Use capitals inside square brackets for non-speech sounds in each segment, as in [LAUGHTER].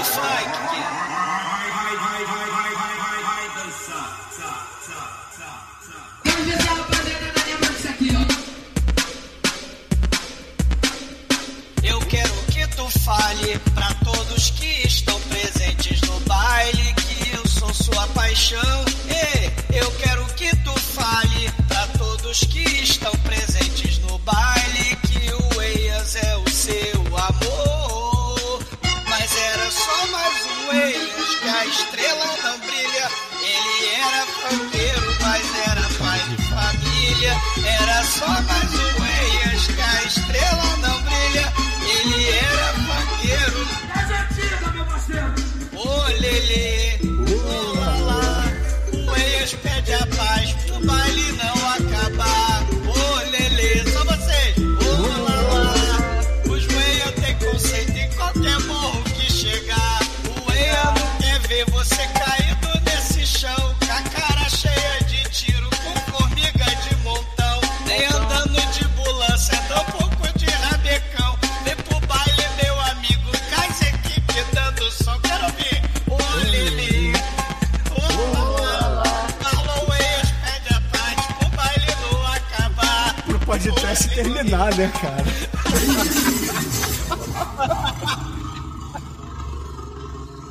do funk. Né, cara?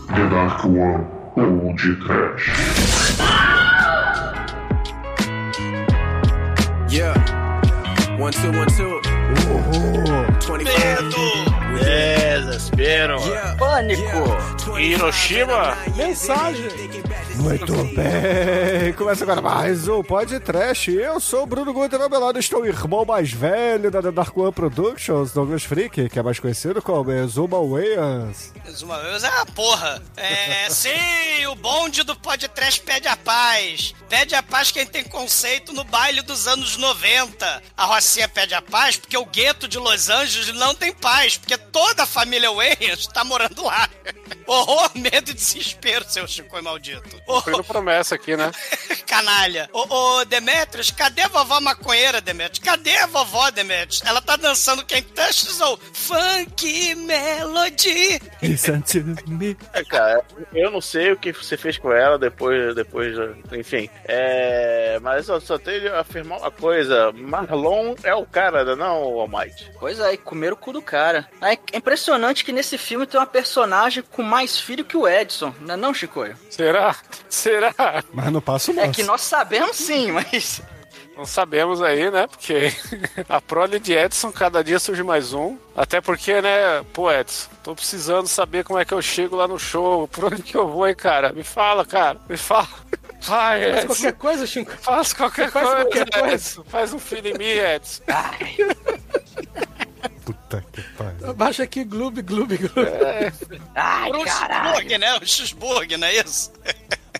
The Dark One ou de Trash. Yeah. One, two, one, two. 25. Desespero. Pânico. Hiroshima. Mensagem. Muito bem. Começa agora mais um podcast. Eu sou o Bruno Guter Abelado, estou o irmão mais velho da Dark One Productions, Douglas Freak, que é mais conhecido como Exuma Wayans. Mais uma vez é uma porra. É, sim, o bonde do podcast pede a paz. Pede a paz quem tem conceito no baile dos anos 90. A Rocinha pede a paz porque o gueto de Los Angeles não tem paz, porque toda a família Wayans tá morando lá. [LAUGHS] Horror, medo e desespero, seu Chico maldito. No promessa aqui, né? [LAUGHS] canalha. Ô, ô, Demetrius, cadê a vovó maconheira, Demetrius? Cadê a vovó, Demetrius? Ela tá dançando quem touches ou Funk Melody. Listen to me. É, cara, eu não sei o que você fez com ela depois, depois, enfim. É, mas eu só tenho a afirmar uma coisa: Marlon é o cara, não, Almighty. Pois é, e comeram o cu do cara. É impressionante que nesse filme tem uma personagem com mais filho que o Edson, não é não, Chicoio? Será? Será? Mas não passo É nosso. que nós sabemos sim, mas... Não sabemos aí, né? Porque [LAUGHS] a prole de Edson, cada dia surge mais um. Até porque, né, pô, Edson, tô precisando saber como é que eu chego lá no show. Por onde que eu vou, hein, cara? Me fala, cara. Me fala. Vai, Faz Edson. qualquer coisa, Chico. Faz qualquer Faz coisa, qualquer coisa. Edson. Faz um filho em mim, Edson. Puta que pariu. Baixa aqui, gloob, gloob, gloob. Ai, Pro caralho. cheeseburger, né? O cheeseburger, não é isso?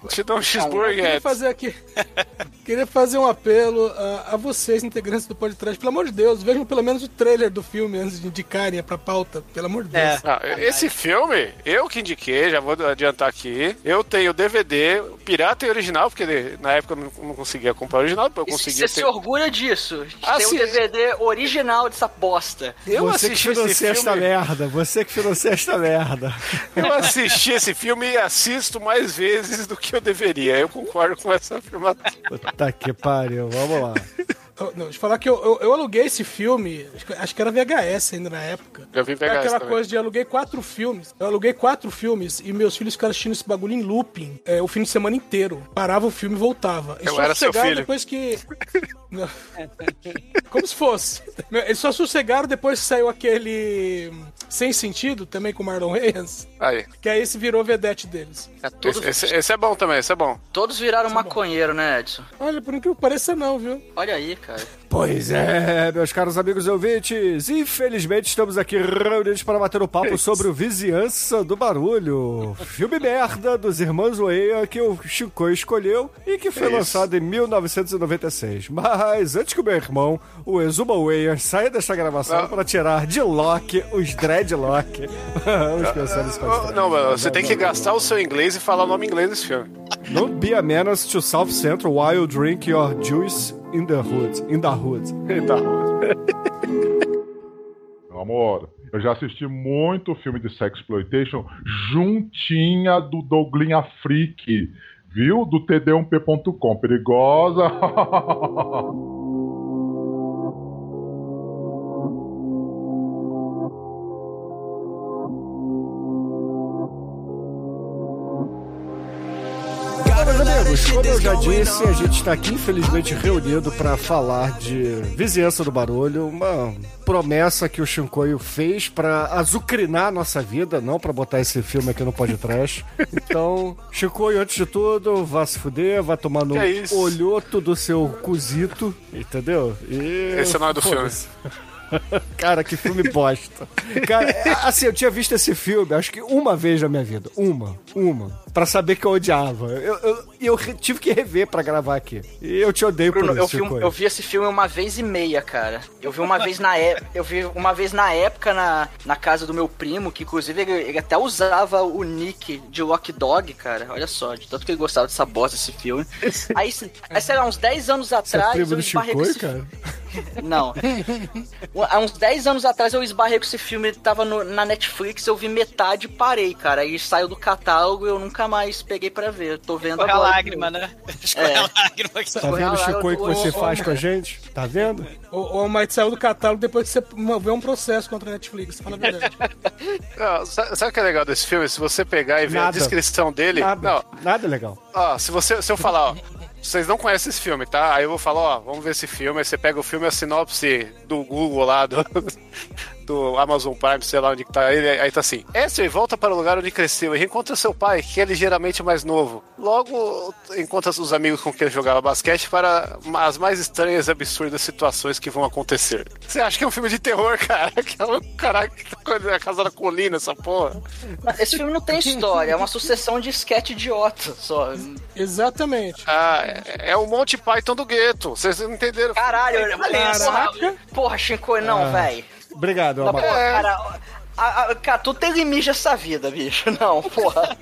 Te dou um Eu cheeseburger, queria Edson. fazer aqui. [LAUGHS] Queria fazer um apelo a, a vocês, integrantes do podcast. Pelo amor de Deus, vejam pelo menos o trailer do filme antes de indicarem pra pauta. Pelo amor de Deus. Ah, esse filme, eu que indiquei, já vou adiantar aqui. Eu tenho o DVD, o pirata e original, porque na época eu não, não conseguia comprar o original, depois eu conseguia Você ter. se orgulha disso. De Ah, ter um. DVD original dessa bosta. Eu Você que assisti esse financia esta filme. merda. Você que financia esta merda. Eu assisti esse filme e assisto mais vezes do que eu deveria. Eu concordo com essa afirmação. Puta que pariu. Vamos lá. [LAUGHS] Não, deixa eu falar que eu, eu, eu aluguei esse filme, acho que, era VHS ainda na época. Eu vi É VHS aquela também. coisa de aluguei quatro filmes. Eu aluguei quatro filmes e meus filhos ficaram assistindo esse bagulho em looping é, o fim de semana inteiro. Parava o filme e voltava. E Eu só era seu sossegaram filho. depois que. [LAUGHS] Como se fosse. Eles só sossegaram depois que saiu aquele. Sem sentido, também com o Marlon Wayans. Aí. Que aí esse virou vedete deles. É, todos, Esse, esse- esse é bom também, esse é bom. todos viraram maconheiro, né, Edson? Olha, por incrível que pareça, não, viu? Olha aí, cara. Pois é, meus caros amigos e ouvintes, infelizmente estamos aqui reunidos para bater o papo sobre o Vizinhança do Barulho, filme merda dos irmãos Weia que o Chico escolheu e que foi lançado em 1996. Mas antes que o meu irmão, o Exuma Weia, saia desta gravação para tirar de Loki os dreadlock, [LAUGHS] vamos pensar nisso mais Oh, tarde. Não, mano, você tem que gastar o seu inglês e falar o nome inglês desse filme. Don't be a menace to South Central while you drink your juice in the hood. In the hood. [LAUGHS] Então, [LAUGHS] Meu amor, Eu já assisti muito filme de sexploitation juntinha do Douglinha Freak, viu? Do td1p.com. Perigosa. [LAUGHS] como eu já disse, a gente está aqui infelizmente reunido para falar de Vizinhança do Barulho, uma promessa que o Shinkoio fez para azucrinar a nossa vida, não para botar esse filme aqui no podcast. [LAUGHS] Então, Shinkoio, antes de tudo, vá se fuder, vá tomar no é olhoto do seu cozito, entendeu? E... Esse é o nome do Foda-se. [LAUGHS] [LAUGHS] Cara, que filme bosta. Cara, é, assim, eu tinha visto esse filme, acho que uma vez na minha vida. Uma, uma. Pra saber que eu odiava. Eu, eu, e eu tive que rever pra gravar aqui. E eu te odeio Bruno, por eu isso, vi, um- Chico. eu vi esse filme uma vez e meia, cara. Eu vi uma vez na época, eu vi uma vez na época na, na casa do meu primo, que inclusive ele, ele até usava o nick de Lock Dog, cara. Olha só, de tanto que ele gostava dessa bosta desse filme. Aí, aí sei lá, uns 10 anos Você é atrás, primo eu do Chico, esse cara? Não. Há uns 10 anos atrás eu esbarrei com esse filme, ele tava no- na Netflix, eu vi metade e parei, cara. Aí saiu do catálogo e eu nunca mais peguei pra ver. Tô vendo Escorre a agora. lágrima, né? Escorre a lágrima. que Tá vendo, o eu- que você faz com a gente? Tá vendo? O, o Almighty saiu do catálogo depois que você moveu um processo contra a Netflix. Fala a verdade. [LAUGHS] Não, sa- sabe o que é legal desse filme? Se você pegar e ver a Nada. descrição dele. Nada, Não, nada legal. ó, se, você, se eu falar, ó. Vocês não conhecem esse filme, tá? Aí eu vou falar, ó, vamos ver esse filme. Aí você pega o filme, a sinopse do Google lá, do, [LAUGHS] do Amazon Prime, sei lá onde que tá ele. Aí tá assim: Esther volta para o lugar onde cresceu e reencontra seu pai, que é ligeiramente mais novo. Logo, encontra os amigos com quem ele jogava basquete para as mais estranhas e absurdas situações que vão acontecer. Você acha que é um filme de terror, [LAUGHS] cara? Que é um caralho, que coisa, a casa da colina, essa porra. Esse filme não tem história, é uma sucessão de sketch idiota só. Exatamente. Ah, é, é o Monty Python do gueto. Vocês não entenderam? Caralho, olha isso. Caraca. Porra, porra Shinko, não, Ah. velho. Obrigado, porra, É. cara, a, a, cara, tu tem limite essa vida, bicho. Não, porra.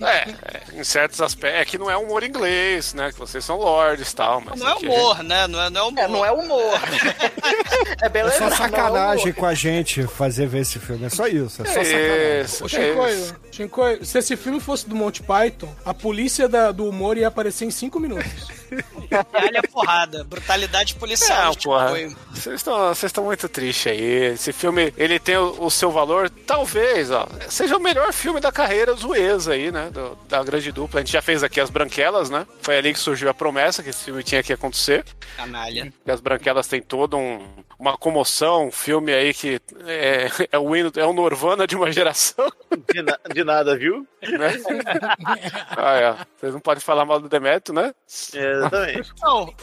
É, é, em certos aspectos. É que não é humor inglês, né? Que vocês são lords e tal. Mas Não é humor, né? Não é, não é humor. É, não é humor. é [LAUGHS] É beleza? só sacanagem com a gente fazer ver esse filme. É só isso. É só sacanagem. Isso, Ô, é isso. Shinkoio, se esse filme fosse do Monty Python, a polícia da- do humor ia aparecer em 5 minutos. [LAUGHS] Olha a porrada. Brutalidade policial. Não, tipo, porra. Vocês estão, vocês estão muito tristes aí. Esse filme, ele tem o, o seu valor, talvez, ó, seja o melhor filme da carreira do Ex aí, né? do- da grande dupla. A gente já fez aqui as Branquelas, né? Foi ali que surgiu a promessa que esse filme tinha que acontecer. Canalha. E as Branquelas tem todo um, uma comoção, um filme aí que é, é o hino, é o Norvana de uma geração, De, na- de nada, viu? né? ah, é. Vocês não podem falar mal do Demetrio, né? É, exatamente. Não,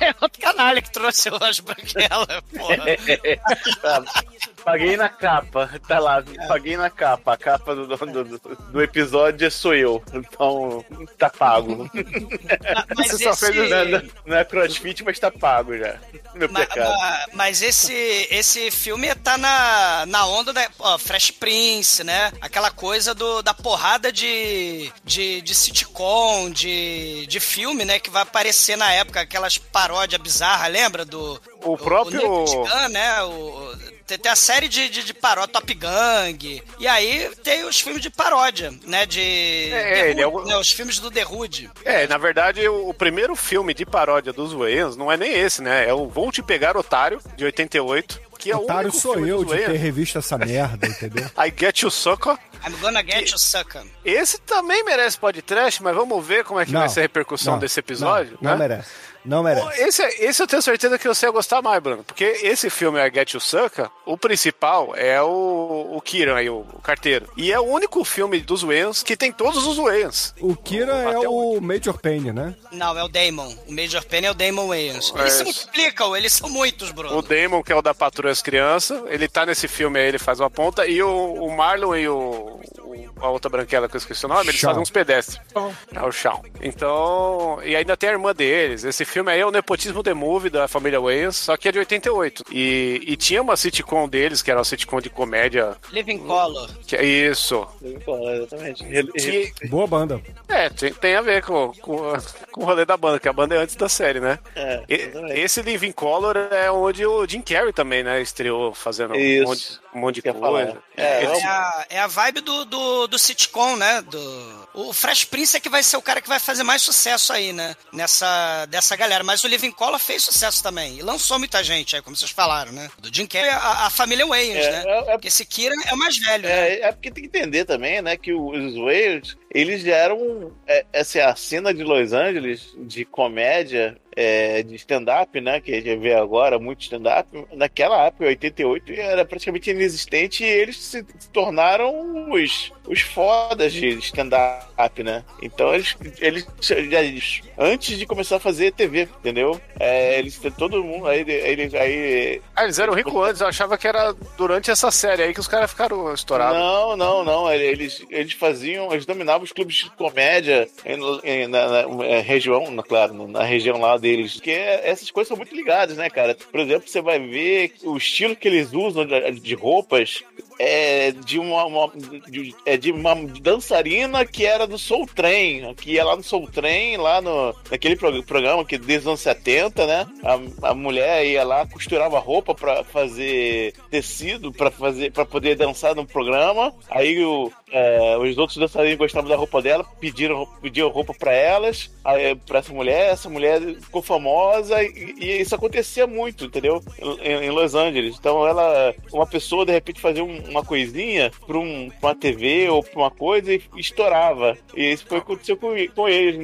é outro canalha que trouxe as branquelas, porra. [LAUGHS] Paguei na capa, tá lá, paguei na capa. A capa do, do, do- do episódio sou eu, então tá pago. [LAUGHS] Mas Você só esse... fez o- Não é, crossfit, mas tá pago já. Meu Ma- pecado. ma- Mas esse, esse filme tá na, na onda da ó, Fresh Prince, né? Aquela coisa do, da porrada de, de, de sitcom, de, de filme, né? Que vai aparecer na época, aquelas paródias bizarras, lembra? Do, O próprio- O, Gun, né? O, tem, tem a série de, de, de paródia, Top Gang. E aí tem os filmes de paródia, né? De. É, The ele é Hood, o- né, Os filmes do The Hood. É, na verdade, o, o primeiro filme de paródia dos Wayans não é nem esse, né? É o Vou Te Pegar Otário, de 88, que é o Otário único sou eu de ter revisto essa [LAUGHS] merda, entendeu? I Get You Sucker. I'm gonna get you, sucker. Esse também merece podcast, mas vamos ver como é que vai ser a repercussão não, desse episódio, Não, não né? merece. Não merece. Esse, esse eu tenho certeza que você ia gostar mais, Bruno. Porque esse filme, I Get You Sucker, o principal é o, o Kiran aí, o, o carteiro. E é o único filme dos Wayans que tem todos os Wayans. O Kira é Até o Major Payne, né? Não, é o Damon. O Major Penny é o Damon Wayans. É Eles se multiplicam, eles são muitos, Bruno. O Damon, que é o da Patrulha das Crianças, ele tá nesse filme aí, ele faz uma ponta. E o, o Marlon e o, a outra branquela que eu esqueci o nome, eles Shawn. fazem uns pedestres. É o Shawn. Então, e ainda tem a irmã deles. Esse filme aí é o Nepotismo The Movie da família Wayans, só que é de 88. E, e tinha uma sitcom deles, que era uma sitcom de comédia. Living Color. Que é isso. Pô, exatamente. Re- re- Que, Boa banda. é, tem, tem a ver com, com, com o rolê da banda, que a banda é antes da série, né? É, E- exatamente. esse Living Color é onde o Jim Carrey também, né? Estreou fazendo um monte, um monte de coisa. É, É a, é a vibe do, do, do sitcom, né? Do, o Fresh Prince é que vai ser o cara que vai fazer mais sucesso aí, né? Nessa dessa galera. Mas o Living Color fez sucesso também. E lançou muita gente aí, como vocês falaram, né? Do Jim Carrey, a, a família Wayans, É, né? é- é- Porque esse Kira é o mais velho, né? É, é porque tem que entender também, né, que os Wales, eles eram, é, essa a cena de Los Angeles, de comédia, é, de stand-up, né, que a gente vê agora, muito stand-up, naquela época, em 88, era praticamente inexistente e eles se tornaram os, os fodas de stand-up, né. Então eles, eles, já- antes de começar a fazer TV, entendeu? É, eles, todo mundo, aí, eles, aí Ah, eles eram ricos antes, eu achava que era durante essa série aí que os caras ficaram estourados. Não, não, não. Eles, eles faziam, eles dominavam os clubes de comédia em- na, na- é, região, na- claro, na região lá deles. Porque essas coisas são muito ligadas, né, cara? Por exemplo, você vai ver o estilo que eles usam de roupas é de uma, uma- de, é de uma dançarina que era do Soul Train, que ia lá no Soul Train, lá no, naquele pro- programa que desde os anos 70, né? A, a mulher ia lá, costurava roupa pra fazer tecido, pra fazer para poder dançar no programa. Aí o, é, os outros dançarinos gostavam da roupa dela, pediram, pediam roupa pra elas, pra essa mulher, essa mulher ficou famosa e, e isso acontecia muito, entendeu? Em, em Los Angeles. Então ela, uma pessoa de repente fazia um- uma coisinha pra, um, pra uma TV ou pra uma coisa e estourava. E isso foi o que aconteceu com, com eles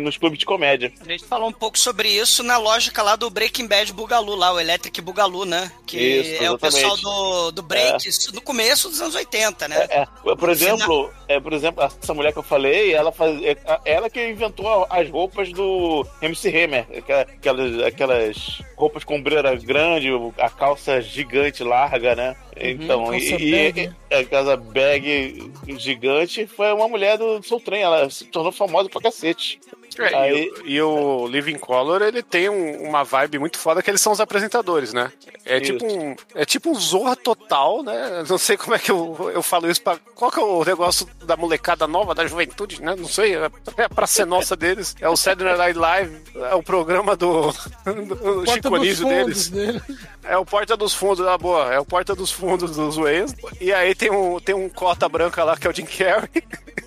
nos clubes de comédia. A gente falou um pouco sobre isso na lógica lá do Breaking Bad Bugalu, lá, o Electric Bugalu, né? Que Isso, é o pessoal do, do break, isso no começo dos anos 80, né? É, por exemplo, é, por exemplo, essa mulher que eu falei, ela faz, é, ela que inventou as roupas do MC Hammer, aquela- aquelas, aquelas roupas com ombreira grande, a calça gigante larga, né? Então, calça e, e a casa bag gigante foi uma mulher do Soul Train, ela se tornou famosa pra cacete. É, e, Aí- o, e o Living Color, ele tem um- uma vibe muito foda que eles são os apresentadores, né? É Isso. tipo um é tipo um Zorra total, né? Não sei como é que eu, eu falo isso pra... Qual que é o negócio da molecada nova, da juventude, né? Não sei, é, é pra ser nossa deles. É o Saturday Night Live, é o programa do, [LAUGHS] do Porta Chico dos Anísio fundos deles. dele. É o Porta dos Fundos, ah, boa. É o Porta dos Fundos dos Wayans. E aí tem um, tem um cota branca lá que é o Jim Carrey. [LAUGHS]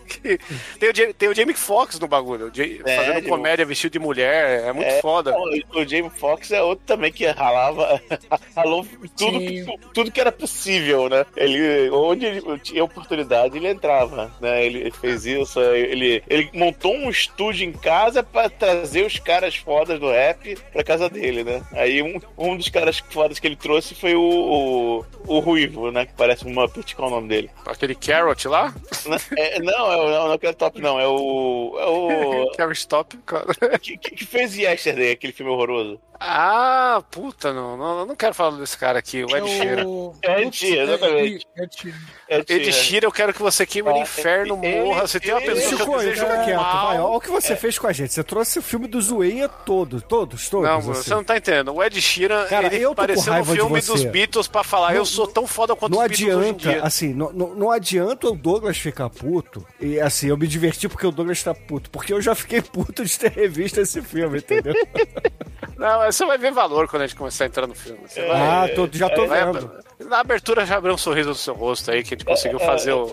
que- tem, o, tem o Jamie Foxx no bagulho. o Ja- Fazendo comédia vestido de mulher. É muito É, foda. O, o Jamie Foxx é outro também que ralava, [LAUGHS] ralou tudo, que, tudo que era possível, né? Ele, onde ele tinha oportunidade, ele entrava, né? Ele fez isso, ele, ele montou um estúdio em casa pra trazer os caras fodas do rap pra casa dele, né? Aí um, um dos caras fodas que ele trouxe foi o, o, o Ruivo, né? Que parece um Muppet, qual é o nome dele? Aquele Carrot lá. Não, é, não, é, o- não, não é o top, não. É o. É o. [LAUGHS] Carrot Top. cara. que, que que fez Yesterday, aquele filme horroroso. Ah, puta, não, não, eu não quero falar desse cara aqui, o Ed Sheeran. o... É Ed Sheeran, exatamente. É Ed Sheeran. É, Ed tira. Sheeran, eu quero que você queime no inferno, morra. Você tem uma pessoa que eu Chico, desejo fica quieto, vai. Olha o que você fez com a gente. Você trouxe o filme do Zoeia todo, todos, todos. Não, assim. você não tá entendendo. O Ed Sheeran, Cara, ele apareceu no filme dos Beatles pra falar, eu sou tão foda quanto Não os Beatles hoje em adianta, dia. assim, não, não, não adianta o Douglas ficar puto. E assim, eu me diverti porque o Douglas tá puto. Porque eu já fiquei puto de ter revisto esse filme, entendeu? [LAUGHS] Não, mas você vai ver valor quando a gente começar a entrar no filme. Você vai, ah, tô, já tô vai- vendo. Na abertura já abriu um sorriso no seu rosto aí, que a gente conseguiu fazer o,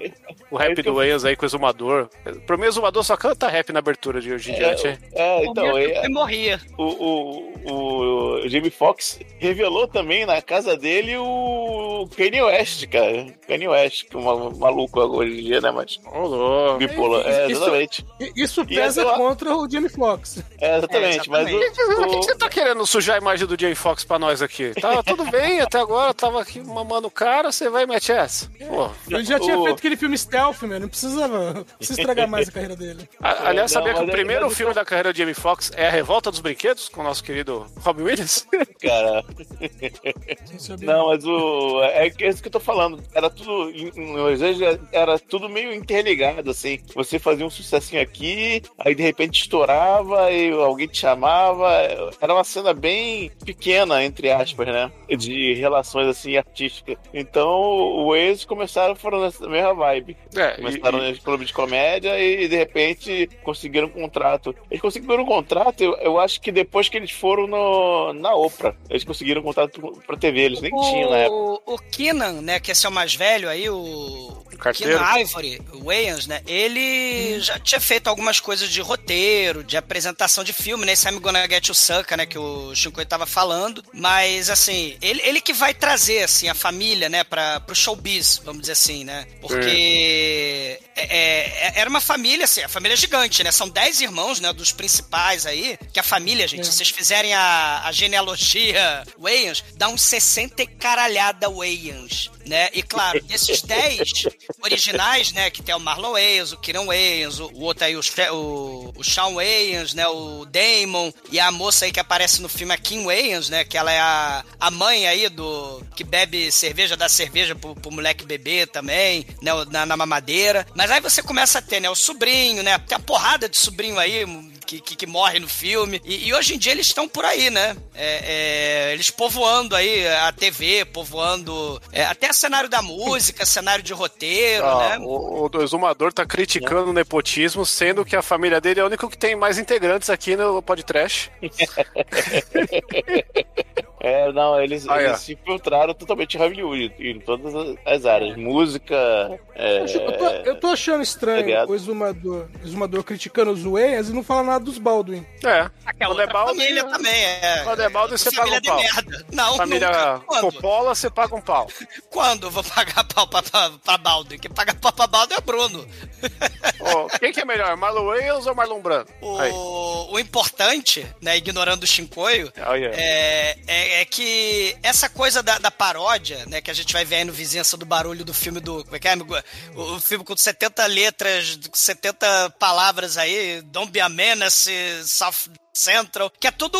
o rap do Wayans aí com o Exumador. Pra mim, o Exumador só canta rap na abertura de hoje em diante. hein? É, então, é, E morria. o, o, o Jamie Foxx revelou também na casa dele o Kanye West, cara. Kanye West, que é um maluco hoje em dia, né? Mas Ô, louco. bipolar. É, Isso- exatamente. Isso pesa essa- contra o Jamie Foxx. É, exatamente. É, mas. Por que o, você tá querendo sujar a imagem do Jay Fox pra nós aqui? Tava tudo bem até agora, tava aqui mamando o cara, você vai e mete essa. Pô. Ele já tinha O- feito aquele filme Stealth, meu. Não precisava, não precisa estragar mais a carreira dele. A- Aliás, Não, sabia que o é- primeiro filme da carreira de Jamie Foxx é A Revolta dos Brinquedos, com o nosso querido Robin Williams? [LAUGHS] Cara, Não sabia. não, mas o. É que é isso que eu tô falando. Era tudo. Los Angeles Era tudo meio interligado, assim. Você fazia um sucessinho aqui, aí de repente estourava e alguém te chamava. Era uma cena bem pequena, entre aspas, né? De relações assim artísticas. Então, o ex começaram foram nessa mesma vibe. É, Começaram e- no clube de comédia e de repente conseguiram um contrato. Eles conseguiram um contrato, eu, eu acho que depois que eles foram no, na Oprah. Eles conseguiram um contrato pra TV, eles nem tinham na época. O, o Keenan, né, que esse é o mais velho aí, o carteiro. Keenan Ivory, o Wayans, né, ele já tinha feito algumas coisas de roteiro, de apresentação de filme, né, esse I'm Gonna Get You Sucker, né, que o Shinkoi tava falando, mas, assim, ele, ele que vai trazer, assim, a família, né, pra, pro showbiz, vamos dizer assim, né, porque é, é- era uma família, assim, a família é gigante, né, são 10 irmãos, né, dos principais aí, que a família, gente, se vocês fizerem a, a genealogia Wayans, dá uns 60 e caralhada Wayans, né? E claro, desses 10 originais, né, que tem o Marlon Wayans, o Kieran Wayans, o, o outro aí, o, o, o Sean Wayans, né, o Damon, e a moça aí que aparece no filme, a Kim Wayans, né, que ela é a, a mãe aí do... que bebe cerveja, dá cerveja pro, pro moleque beber também, né, na, na mamadeira. Mas aí você começa a ter, né, o sobrinho, né, tem a porrada de sobrinho aí, que, que, que morre no filme. E, e hoje em dia eles estão por aí, né? É, é, eles povoando aí a TV, povoando é, até cenário da música, cenário de roteiro, Ah, né? o, o exumador tá criticando o nepotismo, sendo que a família dele é a única que tem mais integrantes aqui no podcast. [LAUGHS] É, não, eles, Ah, eles é. se infiltraram totalmente em Hollywood, em todas as- as áreas. Música, é, Eu tô, eu tô achando estranho Obrigado. o exumador, o exumador criticando os Wayans e não fala nada dos Baldwin. É. Aquela é balde, família também, é. Quando é balde, você paga família um de pau. merda. Não, Família nunca. Quando? Coppola, você paga um pau. Quando eu vou pagar pau pra, pra, pra Baldo? Quem paga pau pra Baldo é o Bruno. Quem que é melhor, Marlon Wayans ou Marlon Brando? O, o importante, né, ignorando o Shinkoio, Oh, yeah. é, é, é que essa coisa da, da paródia, né, que a gente vai ver aí no Vizinhança do Barulho do filme do. Como é que é? amigo? O, o filme com 70 letras, 70 palavras aí, Don't Be a Menace, South Central, que é tudo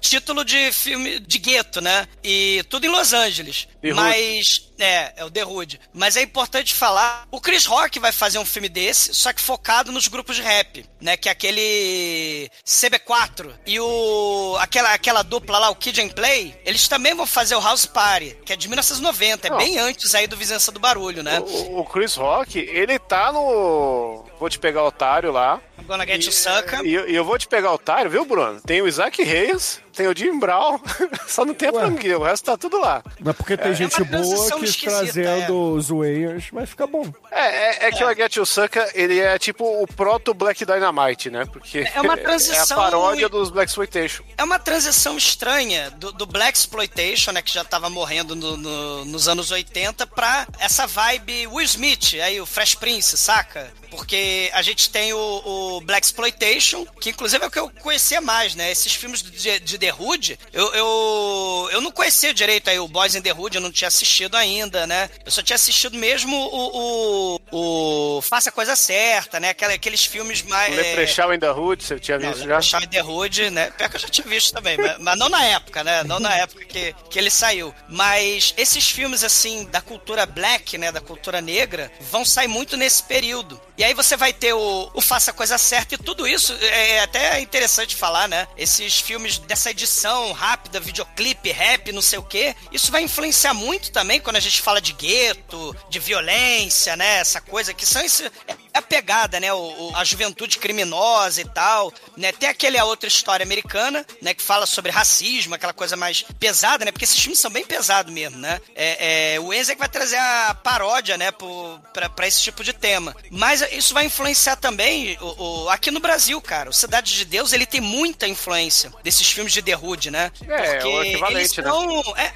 título de filme de gueto, né? E tudo em Los Angeles. The Hood. Mas. É, é o The Hood. Mas é importante falar: o Chris Rock vai fazer um filme desse, só que focado nos grupos de rap, né? Que é aquele CB4 e o. aquela, aquela dupla lá, o Kid and Play, eles também vão fazer o House Party, que é de 1990, é Não. bem antes aí do Vizinhança do Barulho, né? O, o Chris Rock, ele tá no. Vou te pegar otário lá. I'm gonna get you sucker. E, eu- e eu vou te pegar otário, viu, Bruno? Tem o Isaac Reis, tem o Jim Brown, [LAUGHS] só não tem a Ué. franguia, o resto tá tudo lá. Mas porque tem gente uma boa transição que trazendo os Wayans, vai ficar bom. É, é, é que o Get You Sucker, ele é tipo o proto Black Dynamite, né? Porque É uma [LAUGHS] é a transição paródia dos Black Exploitation. É uma transição estranha do, do Black Exploitation, né, que já tava morrendo no- no- nos anos 80, pra essa vibe Will Smith, aí o Fresh Prince, saca? Porque a gente tem o, o Black Exploitation, que inclusive é o que eu conhecia mais, né? Esses filmes de, de The Hood, eu, eu, eu não conhecia direito aí o Boys in the Hood, eu não tinha assistido ainda, né? Eu só tinha assistido mesmo o, o, o Faça a Coisa Certa, né? Aquela- aqueles filmes mais... O Leprechaun in the Hood, você tinha Não, visto já? Leprechaun in the Hood, né? Pior que eu já tinha visto também, mas, mas não na época, né? Não na época que, que ele saiu. Mas esses filmes, assim, da cultura black, né? Da cultura negra, vão sair muito nesse período. E aí você vai ter o, o Faça a Coisa Certa e tudo isso é até interessante falar, né? Esses filmes dessa edição rápida, videoclipe, rap, não sei o quê, isso vai influenciar muito também quando a gente fala de gueto, de violência, né? Essa coisa que são isso, é a pegada, né? O, o- a juventude criminosa e tal, né? Tem aquele a outra história americana, né? Que fala sobre racismo, aquela coisa mais pesada, né? Porque esses filmes são bem pesados mesmo, né? É, é, o Enzo é que vai trazer a paródia, né? Pro, pra, pra esse tipo de tema. Mas isso vai influenciar também o, o- aqui no Brasil, cara. O Cidade de Deus, ele tem muita influência desses filmes de The Hood, né? É, é o equivalente, eles né? é,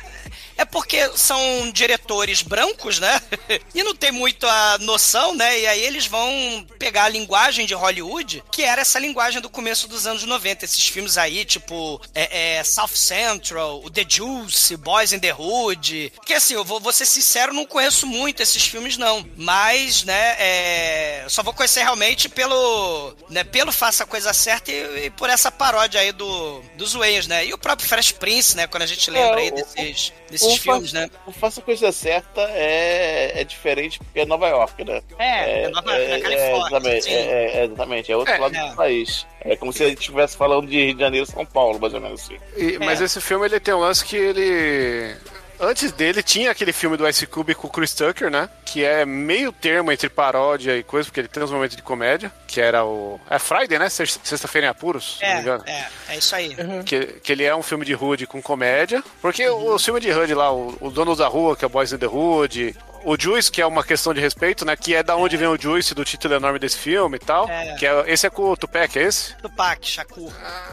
é porque são diretores brancos, né? [LAUGHS] e não tem muita noção, né? E aí eles vão pegar a linguagem de Hollywood, que era essa linguagem do começo dos anos 90. Esses filmes aí, tipo é, é, South Central, o The Juice, Boys in the Hood. Que assim, eu vou, vou ser sincero, não conheço muito esses filmes, não. Mas, né, é, só vou conhecer realmente pelo, né, pelo Faça a Coisa Certa e, e por essa paródia aí do, dos Wayans, né? E o próprio Fresh Prince, né? Quando a gente lembra É, aí o- desses, desses o filmes, né? O Faça a Coisa Certa é, é diferente porque é Nova York, né? É, é Nova- na Califórnia, exatamente, sim. é, é, exatamente, é outro É, lado é. do país. É como se a gente estivesse falando de Rio de Janeiro São Paulo, mais ou menos assim. E- Mas esse filme ele tem um lance que ele. Antes dele tinha aquele filme do Ice Cube com o Chris Tucker, né? Que é meio termo entre paródia e coisa, porque ele tem uns momentos de comédia, que era o. É Friday, né? Sex- Sexta-feira em Apuros, se não me É, engano. é, é isso aí. Que, que ele é um filme de hood com comédia. Porque o, o filme de hood lá, o, o Dono da Rua, que é o Boys in the Hood. O Juice, que é uma questão de respeito, né? Que é da onde vem o Juice, do título enorme desse filme e tal. É. Que é, esse é com o Tupac, é esse? Tupac, Shakur.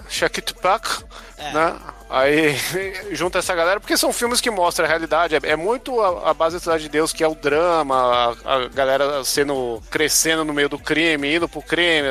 Shaq Tupac, É. né? Aí [LAUGHS] junta essa galera, porque são filmes que mostram a realidade. É, é muito a, a base da Cidade de Deus, que é o drama, a, a galera sendo crescendo no meio do crime, indo pro crime,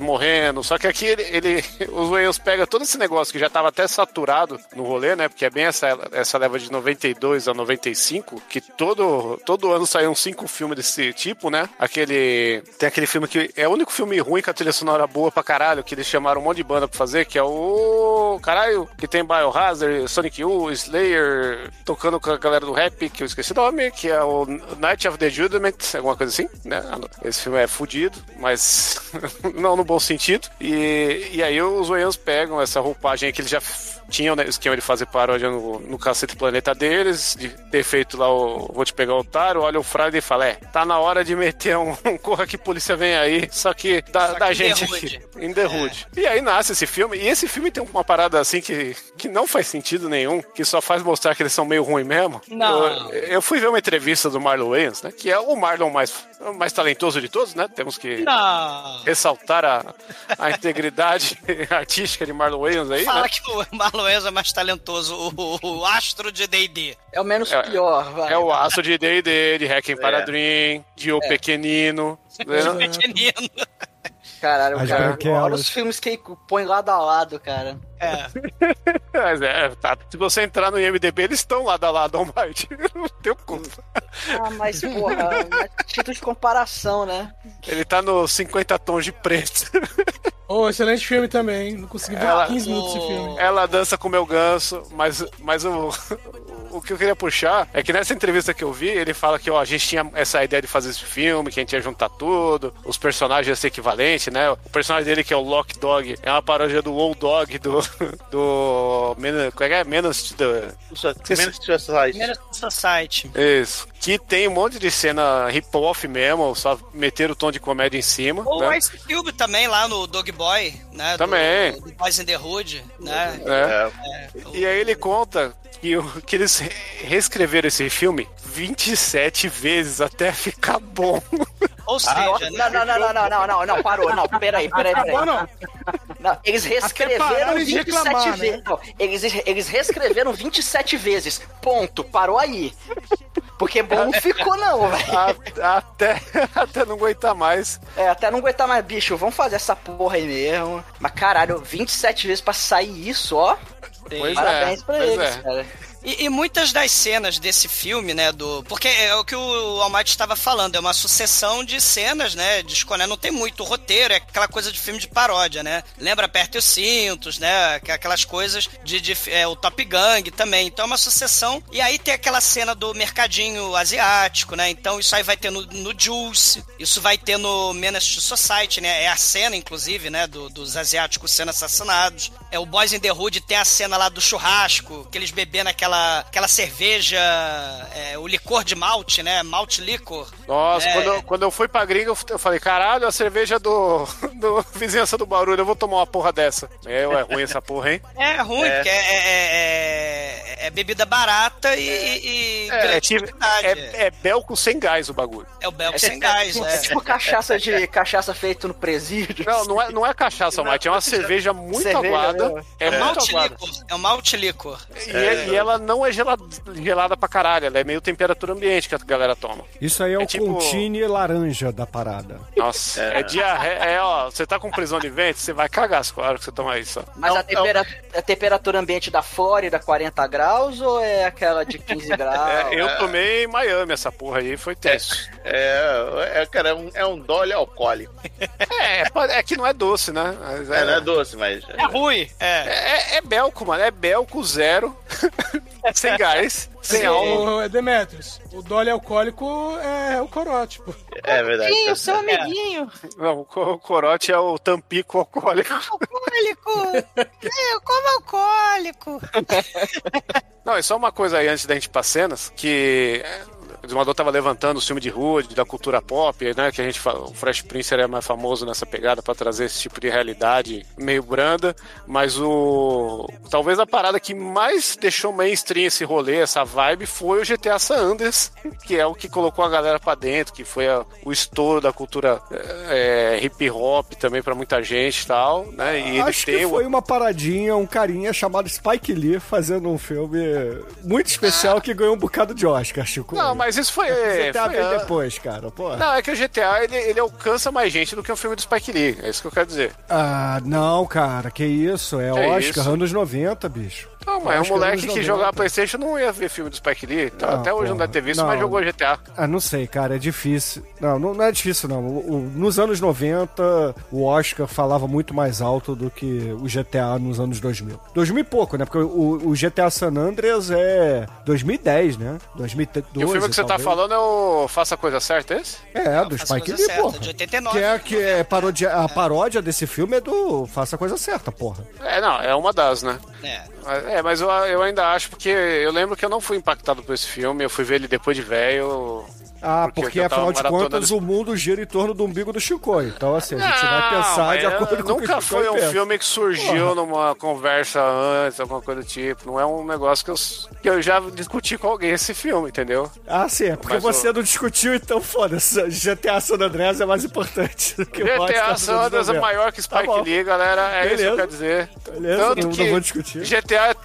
morrendo. Só que aqui ele, ele- [LAUGHS] os Wayans pega todo esse negócio que já tava até saturado no rolê, né? Porque é bem essa, essa leva de 92 a 95, que todo, todo ano saíam cinco filmes desse tipo, né? Aquele. Tem aquele filme que é o único filme ruim com a trilha sonora boa pra caralho, que eles chamaram um monte de banda pra fazer, que é o. Caralho, que tem Biohazard, Sonic Youth, Slayer, tocando com a galera do rap, que eu esqueci o nome, que é o Night of the Judgment, alguma coisa assim, né? Esse filme é fudido, mas [LAUGHS] não no bom sentido. E, e aí os Wayans pegam essa roupagem que eles já tinham né, esquema de fazer paródia no, no Cacete Planeta deles, de ter feito lá o Vou Te Pegar o Otário, olha o Friday e fala, é, tá na hora de meter um, um Corra que Polícia Vem Aí, só que da, Só da que gente aqui, in the hood. E aí nasce esse filme, e esse filme tem uma parada assim que, que não faz sentido nenhum, que só faz mostrar que eles são meio ruins mesmo. Não. Eu, eu fui ver uma entrevista do Marlon Wayans, né, que é o Marlon mais, mais talentoso de todos, né, temos que Não. ressaltar a, a integridade [LAUGHS] artística de Marlon Wayans aí, Fala né? que o Marlon Wayans é mais talentoso, o, o- o astro de D&D. É o menos É- pior, vai. É o aço de D&D, de Hacking para É. Dream, de O Pequenino. né? Pequenino. Caralho, As cara. branquelas. Olha os filmes que põe lado a lado, cara. É. [LAUGHS] Mas é, tá. Se você entrar no IMDB, eles estão lado a lado, Almighty. [LAUGHS] Não tem culpa. Ah, mas porra, é título de comparação, né? Ele tá no 50 tons de preto. [LAUGHS] Oh, excelente filme também. hein? Não consegui ver Ela- 15 minutos desse filme. Ela dança com o meu ganso, mas, mas o, o que eu queria puxar é que nessa entrevista que eu vi, ele fala que ó, a gente tinha essa ideia de fazer esse filme, que a gente ia juntar tudo, os personagens iam ser equivalentes, né? O personagem dele, que é o Lock Dog, é uma paródia do Old Dog do. [LAUGHS] do. Men- Como é que é? Menos. Do, Menos Society. Menos Society. isso. Que tem um monte de cena hip-hop mesmo, só meter o tom de comédia em cima. O né? Ice Cube também, lá no Dog Boy, né? do- Também. Do, Boys in the Hood, né? É. É, E aí ele conta que, o- que eles re- reescreveram esse filme 27 vezes até ficar bom. [LAUGHS] Ou seja, né? não, não, não, não, não, não, não, não, parou, não, peraí, peraí, peraí. Não. Não, eles reescreveram pararam de 27 reclamar, né? vezes. Não, eles, eles reescreveram 27 vezes. Ponto. Parou aí. Porque bom não [LAUGHS] ficou, não, velho. Até, [LAUGHS] até não aguentar mais. É, até não aguentar mais, bicho. Vamos fazer essa porra aí mesmo. Mas caralho, 27 vezes pra sair isso, ó. Pois Parabéns é, pra eles, é. cara. E, e muitas das cenas desse filme, né, do... Porque é o que o Almighty estava falando, é uma sucessão de cenas, né, de escolher, não tem muito roteiro, é aquela coisa de filme de paródia, né? Lembra Aperte os Cintos, né, aqu- aquelas coisas de, de é, o Top Gang também, então é uma sucessão. E aí tem aquela cena do mercadinho asiático, né, então isso aí vai ter no, no Juice, isso vai ter no Menace to Society, né, é a cena, inclusive, né, do- dos asiáticos sendo assassinados. É o Boys in the Hood, tem a cena lá do churrasco, que eles bebendo aquela, aquela cerveja, é, o licor de malte, né? Malte licor. Nossa, É. quando, eu, quando eu fui pra gringa, eu falei, caralho, a cerveja do, [LAUGHS] do vizinhança do barulho, eu vou tomar uma porra dessa. É, é ruim essa porra, hein? É ruim, É. porque é, é- é- é bebida barata e, e, e É, é, tipo, quantidade. é, é belco sem gás o bagulho. É o Belco É, sem gás, é, né? é tipo cachaça de [LAUGHS] cachaça feito no presídio. Não, não é, não é cachaça, Mate, é uma cerveja muito Cerveja aguada. mesmo. É, É muito aguada. licor. É o malte licor. E, é- e ela não é gelada, gelada pra caralho, ela é meio temperatura ambiente que a galera toma. Isso aí é, É o tipo- contine laranja da parada. Nossa, é, diarreia. É, ó, você tá com prisão de ventre, você vai cagar as horas que você tomar isso. Mas Não, a, tempera- a temperatura ambiente da Flórida, 40 graus, ou é aquela de 15 [LAUGHS] graus? É, eu tomei em Miami essa porra aí, foi tenso. É, é, cara, é um, é um dole alcoólico. [LAUGHS] É, é, que não é doce, né? Mas É, não é doce, mas. É ruim. É. É, é belco, mano. É belco zero. [LAUGHS] sem gás, sem álcool. Ô, Demetrius, o dole alcoólico é o corote, pô. É verdade. Ih, seu amiguinho. Não, o co- o corote é o tampico alcoólico. [LAUGHS] Alcoólico! Eu como alcoólico! [LAUGHS] Não, e só uma coisa aí antes da gente ir pra cenas, que é, o Exumador tava levantando o filme de rua, da cultura pop, né? Que a gente fala, o Fresh Prince era mais famoso nessa pegada pra trazer esse tipo de realidade meio branda, mas o. Talvez a parada que mais deixou mainstream esse rolê, essa vibe, foi o GTA San Andreas, que é o que colocou a galera pra dentro, que foi a- o estouro da cultura é, hip hop também pra muita gente e tal, né? E ele Acho que o- foi uma paradinha, um carinha chamado Spike Lee fazendo um filme muito especial que ganhou um bocado de Oscar, Chico. Não, mas isso foi. GTA foi veio an- depois, cara. Pô. Não, é que o GTA ele, ele alcança mais gente do que o filme do Spike Lee. É isso que eu quero dizer. Ah, não, cara, que isso? É Que Oscar, isso? anos 90, bicho. Não, mas Acho um que moleque que 90. jogava Playstation não ia ver filme do Spike Lee. Não, Até hoje não porra. deve ter visto, Não. mas jogou GTA. Ah, não sei, cara, é difícil. Não, não, não é difícil, não. O- o- nos anos 90, o Oscar falava muito mais alto do que o GTA nos anos 2000. 2000 e pouco, né? Porque o, o GTA San Andreas é 2010, né? 2012, E o filme que você tá talvez. falando é o Faça a Coisa Certa, é esse? É, do Faça a Spike Lee, Certa, porra. de 89. Que é, que é paródia, a paródia desse filme é do Faça a Coisa Certa, porra. É, não, é uma das, né? É. É, mas eu, eu ainda acho, porque eu lembro que eu não fui impactado por esse filme, eu fui ver ele depois de velho. Ah, Porque porque, afinal de contas esse- o mundo gira em torno do umbigo do Chico. Então, assim, a gente vai Não, pensar de acordo com o que Nunca foi um pensa. filme que surgiu numa conversa antes, alguma coisa do tipo. Não é um negócio que eu, que eu já discuti com alguém esse filme, entendeu? Ah, sim, é porque Mas você não discutiu, então foda-se. GTA San Andreas é mais importante do que o GTA San Andreas é maior que 90. Spike Tá. Lee, galera. É isso que eu Beleza. quero dizer. Beleza, Tanto não- não que vou discutir. GTA.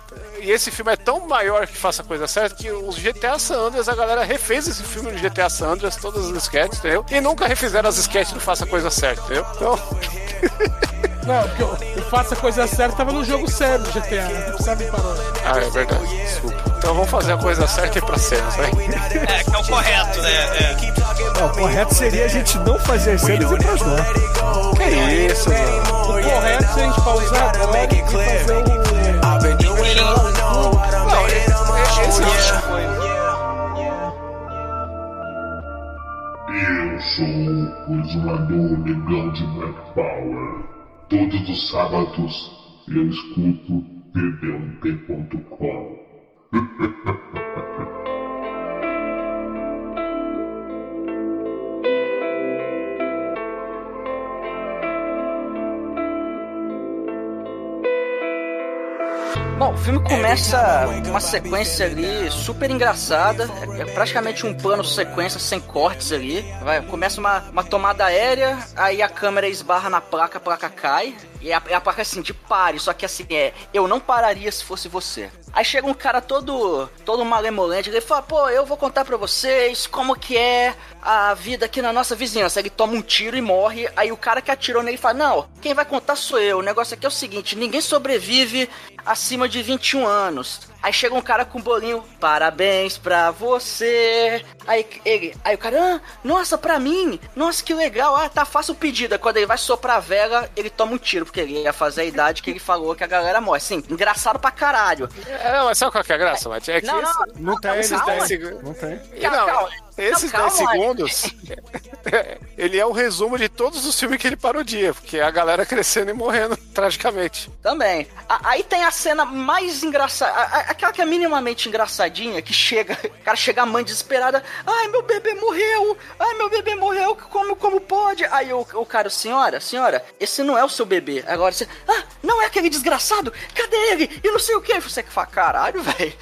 E esse filme é tão maior que faça a coisa certa que os GTA San Andreas, a galera refez esse filme no GTA San Andreas, todas as sketches, entendeu? E nunca refizeram as sketches do Faça a Coisa Certa, entendeu? Então, [LAUGHS] Não, porque o, o Faça a Coisa Certa tava no jogo sério do GTA, né? Não precisava de paródia. ah, é verdade, desculpa. Então vamos fazer a coisa certa e ir pra cenas, vai. É, que é o correto, né? É. Não, o correto seria a gente não fazer as cenas e ir pras normas. Que isso, mano. O correto é a gente pausar agora e fazer o... Eu sou o exumador negão de Black Power. Todos os sábados eu escuto td1p.com. [LAUGHS] Bom, o filme começa uma sequência ali super engraçada. É, é praticamente um plano sequência sem cortes ali. Vai, começa uma, uma tomada aérea, aí a câmera esbarra na placa, a placa cai. E a, a placa assim, de pare, só que assim, é, eu não pararia se fosse você. Aí chega um cara todo, todo malemolente, ele fala, pô, eu vou contar pra vocês como que é a vida aqui na nossa vizinhança. Ele toma um tiro e morre, aí o cara que atirou nele fala, não, quem vai contar sou eu. O negócio aqui é o seguinte, ninguém sobrevive acima de 21 anos. Aí chega um cara com um bolinho, parabéns pra você. Aí ele, aí o cara, ah, nossa, pra mim, nossa, que legal, ah, tá, faça o pedido. Quando ele vai soprar a vela, ele toma um tiro, porque ele ia fazer a idade que ele falou que a galera morre. Assim, engraçado pra caralho. É, não, mas sabe qual que é a graça, Mate? É que Não, esse- não, Não tem, não 10 tem. Não tem. Calma, não, calma. Esses Não, 10 calma, segundos, ele é o resumo de todos os filmes que ele parodia, porque é a galera crescendo e morrendo [LAUGHS] tragicamente. Também. A- aí tem a cena mais engraçada, aquela que é minimamente engraçadinha, que chega, o cara chega a mãe desesperada, ai meu bebê morreu, ai meu bebê morreu, como, como pode? pode. Aí o, o cara, senhora, senhora, esse não é o seu bebê. Agora você, ah, não é aquele desgraçado? Cadê ele? E não sei o que. Você que fala, caralho, velho.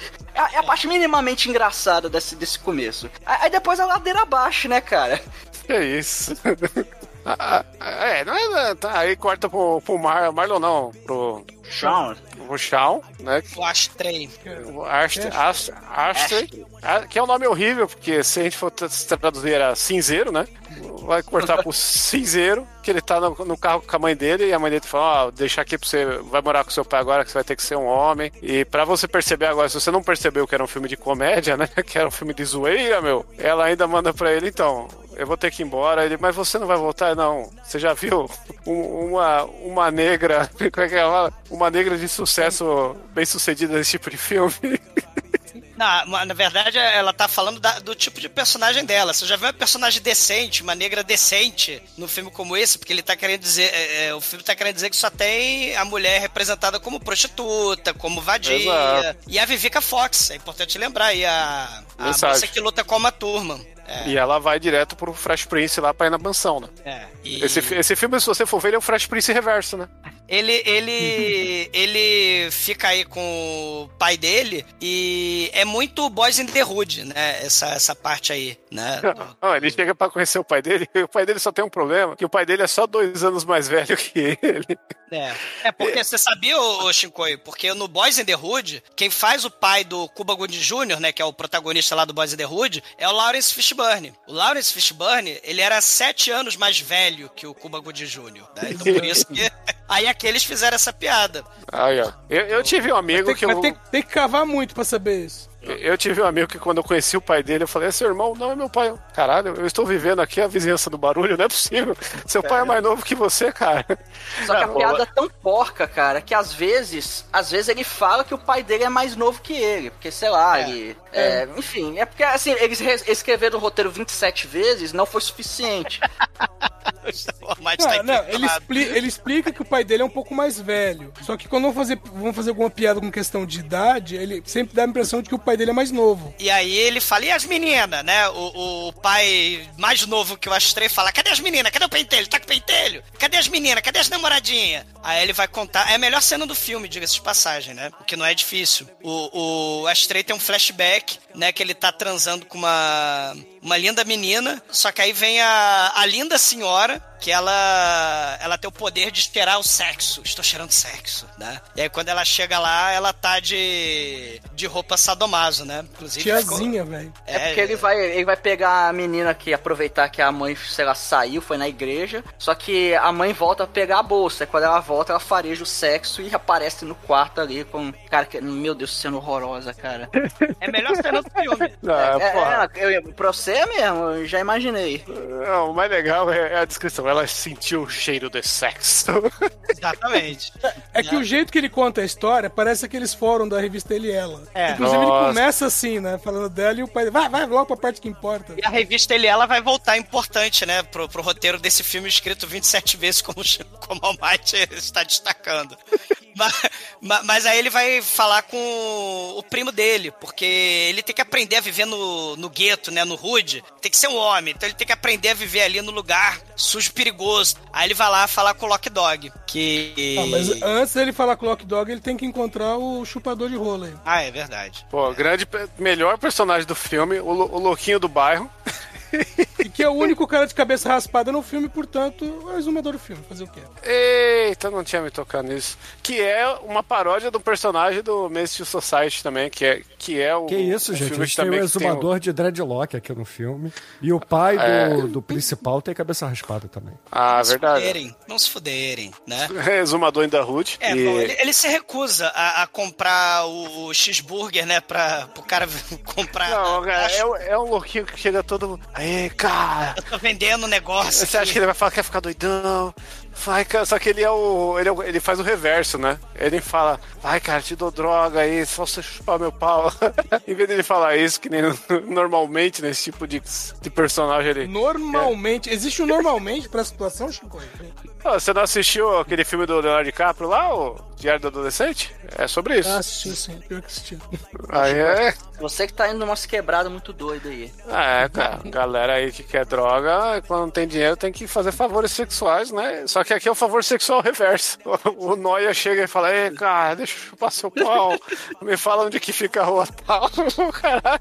É, a- parte minimamente engraçada desse, desse começo. Aí depois a ladeira abaixo, né, cara? Que isso? [LAUGHS] Ah, ah, é, não é. Tá, aí corta pro, pro Mar, Marlon, não. Pro, Sean. pro Shawn, né? O Ashtray. O Ashley, Ashley, Ashley, ah, que é um nome horrível, porque se a gente for tra- traduzir era cinzeiro, né? Vai cortar pro cinzeiro, que ele tá no, no carro com a mãe dele, e a mãe dele fala, ó, deixa aqui pra você, vai morar com seu pai agora, que você vai ter que ser um homem. E pra você perceber agora, se você não percebeu que era um filme de comédia, né? [LAUGHS] Que era um filme de zoeira, meu, ela ainda manda pra ele, então, eu vou ter que ir embora. Ele, mas você não vai voltar? Não. Você já viu [LAUGHS] um- uma, uma negra, [LAUGHS] como é que ela fala? Uma negra de sucesso bem sucedida nesse tipo de filme? [LAUGHS] Não, na verdade, ela tá falando da- do tipo de personagem dela. Você já viu uma personagem decente, uma negra decente, no filme como esse? Porque ele tá querendo dizer. é, é, o filme tá querendo dizer que só tem a mulher representada como prostituta, como vadia. Exato. E a Vivica Fox, é importante lembrar aí, a, a moça que luta como a turma. É, E ela vai direto pro Fresh Prince lá pra ir na mansão, né? é. E- Esse, esse filme, se você for ver, ele é o Fresh Prince reverso, né? [LAUGHS] Ele, ele, [LAUGHS] ele fica aí com o pai dele e é muito Boys in the Hood, né? Essa, essa parte aí, né? [LAUGHS] Não, ele chega pra conhecer o pai dele, e [LAUGHS] o pai dele só tem um problema, que o pai dele é só dois anos mais velho que ele. É, é porque você sabia, ô, Shinkoi, porque no Boys in the Hood, quem faz o pai do Cuba Gooding Jr., né, que é o protagonista lá do Boys in the Hood, é o Lawrence Fishburne. O Lawrence Fishburne, ele era sete anos mais velho que o Cuba Gooding Jr., né? Então por isso que... Aí aqueles fizeram essa piada. Aí, ó. Eu, eu tive um amigo Tem, que mas eu, tem, tem que cavar muito pra saber isso. eu tive um amigo que quando eu conheci o pai dele, eu falei, é seu irmão? Não, é meu pai. Eu, Caralho, eu estou vivendo aqui a vizinhança do barulho, não é possível. Seu pai é mais novo que você, cara. Só que a Ah, [LAUGHS] piada é tão porca, cara, que às vezes, às vezes ele fala que o pai dele é mais novo que ele, porque sei lá, ele, é, enfim, é porque assim, eles re- escreveram o roteiro 27 vezes, não foi suficiente. [LAUGHS] O Mike tá Não, não, ele, expli- ele explica que o pai dele é um pouco mais velho. Só que quando vão fazer, vão fazer alguma piada com questão de idade, ele sempre dá a impressão de que o pai dele é mais novo. E aí ele fala, e as meninas, né? O, o pai mais novo que eu astrei fala, cadê as meninas? Cadê o pentelho? Tá com o pentelho? Cadê as meninas? Cadê as namoradinhas? Aí ele vai contar. É a melhor cena do filme, diga-se de passagem, né? O que não é difícil. O, o Astray tem um flashback, né? Que ele tá transando com uma, uma linda menina. Só que aí vem a, a linda senhora, que ela, ela tem o poder de cheirar o sexo. Estou cheirando sexo, né? E aí quando ela chega lá, ela tá de, de roupa sadomaso, né? Inclusive. ficou- Tiazinha, velho. É, porque ele vai, ele vai pegar a menina que aproveitar que a mãe, sei lá, saiu, foi na igreja. Só que a mãe volta a pegar a bolsa. E quando ela volta, ela fareja o sexo e aparece no quarto ali com. Cara, que, meu Deus, cena horrorosa, cara. [LAUGHS] É melhor cena do filme. Ah, É, porra. é, eu, pra você mesmo, eu já imaginei. Não, o mais legal é é a descrição. Ela sentiu o cheiro de sexo. [LAUGHS] Exatamente. É que o jeito que ele conta a história parece aqueles fóruns da revista Ele e Ela. É. Inclusive Nossa. ele começa assim, né? Falando dela e o pai. Vai, vai logo pra parte que importa. E a revista ele ela vai voltar importante, né, pro, pro roteiro desse filme escrito 27 vezes, como, o- como o Almighty está destacando. mas, ma- mas aí ele vai falar com o primo dele, porque ele tem que aprender a viver no, no gueto, né, no Tem que ser um homem, então ele tem que aprender a viver ali no lugar sujo e perigoso. Aí ele vai lá falar com o Lock Dog, que... Ah, mas antes dele falar com o Lock Dog, ele tem que encontrar o chupador de rola aí. Ah, é verdade. Pô, grande, melhor personagem do filme, o, o louquinho do bairro. [LAUGHS] E que é o único cara de cabeça raspada no filme, portanto, é o exumador do filme. Fazer o quê? Eita, não tinha me tocado nisso. Que é uma paródia do personagem do Mystery Society também, que é, que é o. Que isso, o gente? A filme gente tem o que tem exumador de dreadlock aqui no filme. E o pai do, É. do principal tem cabeça raspada também. Ah, Não se verdade. fuderem, não se fuderem, né? [LAUGHS] Exumador in the Hood. É, e... bom, ele, ele se recusa a, a comprar o, o cheeseburger, né? Pra o cara [LAUGHS] comprar. Não, cara, Acho- é, um- é um louquinho que chega todo. Aê, cara! Eu tô vendendo um negócio. Você acha aqui. que ele vai falar que vai ficar doidão? Vai, cara, só que ele é o. Ele, é o- ele faz o reverso, né? Ele fala, vai, cara, te dou droga aí, só você chupar meu pau. [LAUGHS] em vez dele falar isso, que nem [LAUGHS] normalmente nesse tipo de, de personagem ele. Normalmente. Existe um normalmente pra situação, Chico? Ah, você não assistiu aquele filme do Leonardo DiCaprio lá, o Diário do Adolescente? É sobre isso. Ah, assisti sim. Pior que assisti. Aí é. Você que tá indo numas quebradas muito doidas aí. É, cara, galera aí que quer droga, quando não tem dinheiro tem que fazer favores sexuais, né? Só que aqui é o favor sexual reverso. O, [LAUGHS] o Noia chega e fala, ei, cara, deixa eu chupar seu pau, me fala onde que fica a rua tal. [LAUGHS] Caralho.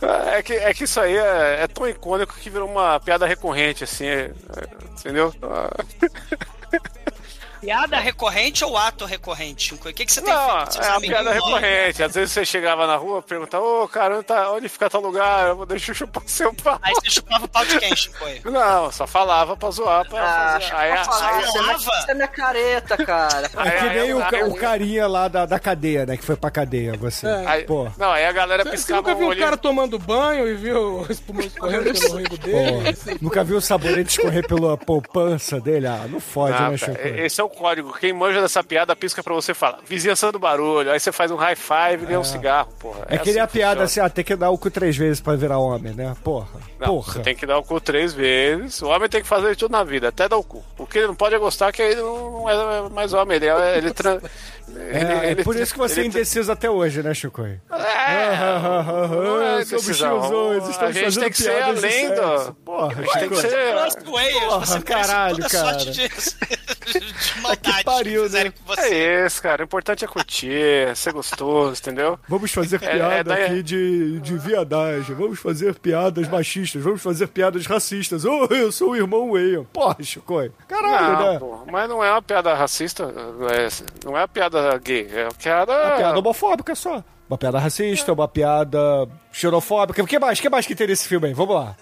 Cara, É que, é que isso aí é, é tão icônico que virou uma piada recorrente, assim, é- é- entendeu? Ah, [LAUGHS] Piada recorrente ou ato recorrente? O que, que você tem Não, feito? é uma piada recorrente. Às vezes você chegava na rua e perguntava, ô, cara, onde, tá, onde fica tal lugar? Eu vou deixar eu chupar [LAUGHS] seu pau. Aí você chupava o pau de quem, Chico? [LAUGHS] Não, só falava pra zoar. Pra ah, fazer. Aí, aí- você, é falava? você é minha careta, cara. [LAUGHS] aí- É que aí- nem o, aí- ca- o carinha lá da, da cadeia, né? Que foi pra cadeia, você. aí- Pô. Não, aí a galera Você piscava nunca o viu um cara tomando banho e viu o espumão escorrendo pelo rego dele? Pô, nunca viu o sabonete escorrer pela poupança dele? Ah, não fode, Ah, né. Chico? Esse é o código. Quem manja dessa piada pisca pra você falar. Vizinhança do barulho. Aí você faz um high five e ganha um cigarro, porra. É que nem a que piada funciona. assim, ah, tem que dar o cu três vezes pra virar homem, né? Porra. Não, Porra. você tem que dar o cu três vezes. O homem tem que fazer tudo na vida, até dar o cu. O que ele não pode é gostar que ele não é mais homem. Ele é. Ele, tra- É, ele- é ele- por isso que você é indeciso até hoje, né, Chico? É, não é Somos decisão. tiozões, A estamos gente fazendo tem que ser além do. Porra, A gente tem Chico. que ser. Porra, você caralho, cara. sorte de, de maldade pariu, que fizerem né? com você. É isso, cara. O importante é curtir, ser gostoso, entendeu? Vamos fazer É, piada é daí- aqui de, de viadagem. Vamos fazer piadas machistas. Vamos fazer piadas racistas. Oh, [LAUGHS] eu sou o irmão Wayne. Porra, Chico. Caralho, Não, né? pô, mas não é uma piada racista, é- não é uma piada gay, é uma piada. Uma piada homofóbica só. Uma piada racista, uma piada xenofóbica. O que mais? O que mais que tem nesse filme aí? Vamos lá.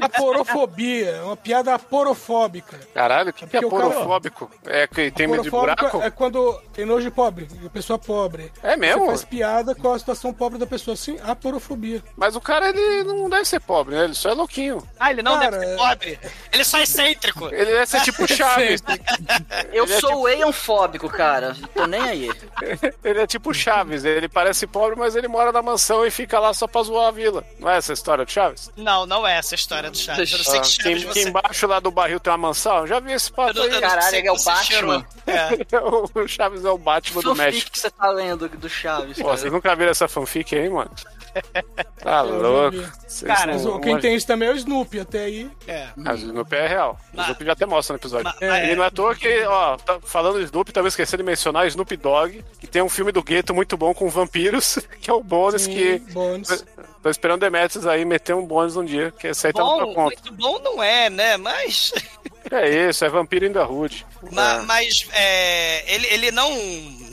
Aporofobia, é uma piada aporofóbica. Caralho, que, que é porque o cara- porofóbico? É que tem medo de Aporofóbico buraco? é quando tem nojo de pobre, de pessoa pobre. É mesmo? Você faz piada com a situação pobre da pessoa, assim, aporofobia. Mas o cara, ele não deve ser pobre, né? Ele só é louquinho. Ah, ele não Cara, deve ser é- pobre. Ele só é excêntrico. Ele deve ser tipo [LAUGHS] Chaves. Eu Ele é sou o Eionfóbico, cara. Tô nem aí. [LAUGHS] ele é tipo Chaves. Ele parece pobre, mas ele mora na mansão e fica lá só pra zoar a vila. Não é essa a história do Chaves? Não, não é essa a história do Chaves. Eu não sei Ah, que que, Chaves que você... embaixo lá do barril tem uma mansão? Já vi esse papo aí. Caralho, ele é o que. Batman. É. [LAUGHS] o Chaves é o Batman do Fanfic México. que você tá lendo do Chaves, Pô, cara. vocês nunca viram essa fanfic aí, mano? [LAUGHS] Tá louco. Cara, Mas não- o- quem tem isso também é o Snoopy, até aí. É. Ah, o Snoopy é real. O Mas- Snoopy já até mostra no episódio. Mas- E não é à toa que, ó, tá falando do Snoopy, talvez esquecendo de mencionar Snoop Dogg, que tem um filme do gueto muito bom com vampiros, [LAUGHS] que é o bônus que. Bônus. Tô esperando o Demetrius aí meter um bônus um dia, que esse aí tá Bom, no conta. muito bom não é, né? Mas, É isso, é vampiro in the hood. ma- mas é, ele, ele não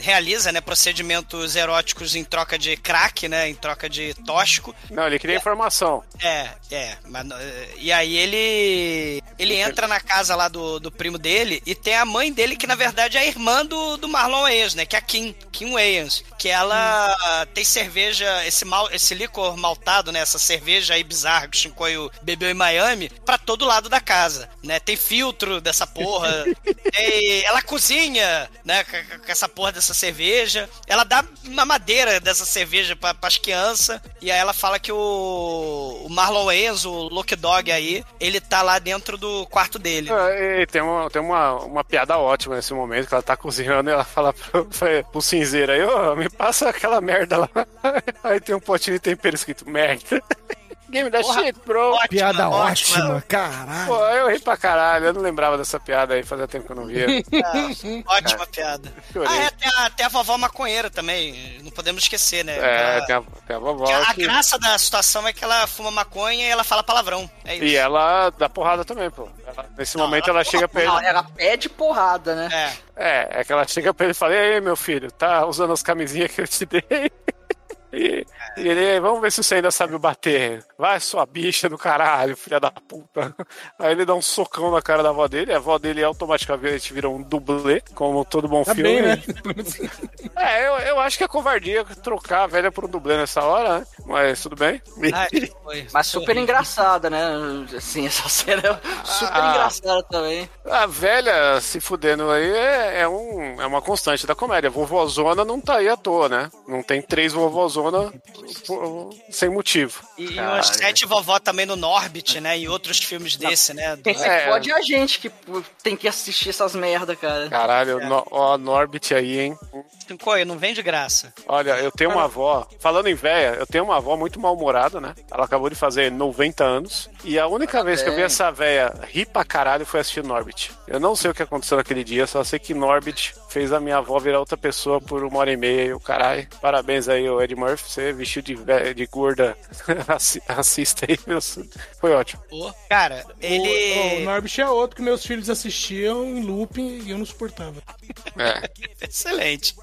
realiza né, procedimentos eróticos em troca de crack, né? Em troca de tóxico. Não, ele queria informação. É, é. Mas, e aí ele. Ele entra na casa lá do, do primo dele e tem a mãe dele, que na verdade é a irmã do, do Marlon Wayans, né? Que é a Kim, Kim Wayans. Que ela tem cerveja, esse, mal, esse licor maltado, né? Essa cerveja aí bizarra que o Shinkoio bebeu em Miami, pra todo lado da casa, né? Tem filtro dessa porra. [LAUGHS] tem- ela cozinha, né? Com, com essa porra dessa cerveja. Ela dá uma madeira dessa cerveja pra, pras crianças. E aí ela fala que o, o Marlon o Look Dog aí, ele tá lá dentro do quarto dele. Ah, E tem, uma, tem uma, uma piada ótima nesse momento, que ela tá cozinhando e ela fala pro, [LAUGHS] pro cinzeiro aí, ô, me passa aquela merda lá. [LAUGHS] Aí tem um potinho de tempero escrito merda. [LAUGHS] Game da Porra. shit, bro. Ótima, Piada ótima. ótima, caralho. Pô, eu ri pra caralho, eu não lembrava dessa piada aí, fazia tempo que eu não via. Ah, ótima piada. Ah, é, tem a, tem a vovó maconheira também, não podemos esquecer, né? É, Ela- tem a, tem a vovó que a, a que- graça da situação é que ela fuma maconha e ela fala palavrão. É isso. E ela dá porrada também, pô. Ela- nesse momento ela chega pra ele. Não, ela pede porrada, né? É. É, é que ela chega pra ele e fala: E aí, meu filho, tá usando as camisinhas que eu te dei? [LAUGHS] E ele, vamos ver se você ainda sabe bater. Vai, sua bicha do caralho, filha da puta. Aí ele dá um socão na cara da avó dele, a avó dele automaticamente vira um dublê, como todo bom Tá filme. bem, né? [LAUGHS] É, eu, eu acho que é covardia trocar a velha por um dublê nessa hora, né? Mas tudo bem. [LAUGHS] Mas super engraçada, né? Assim, essa cena é super Ah. engraçada também. A velha se fudendo aí é, é um, é uma constante da comédia. Vovozona não tá aí à toa, né? Não tem três vovozona sem motivo. E, e umas sete vovó também no Norbit, né? E outros filmes desse, né? Do- Quem É. se pode é a gente que tem que assistir essas merda, cara. Caralho, no, ó, Norbit aí, hein? Coi, não vem de graça. Olha, eu tenho uma avó, falando em véia, eu tenho uma avó muito mal-humorada, né? Ela acabou de fazer 90 anos. E a única vez que eu vi essa véia rir pra caralho foi assistir Norbit. Eu não sei o que aconteceu naquele dia, só sei que Norbit fez a minha avó virar outra pessoa por uma hora e meia. E o caralho, parabéns aí, o Ed Murphy, você vestiu de, vé- de gorda. [LAUGHS] Assi- Assista aí, meu. Foi ótimo. Pô, Cara, O, o ele. Norbit é outro que meus filhos assistiam em looping e eu não suportava. É. [LAUGHS] Excelente.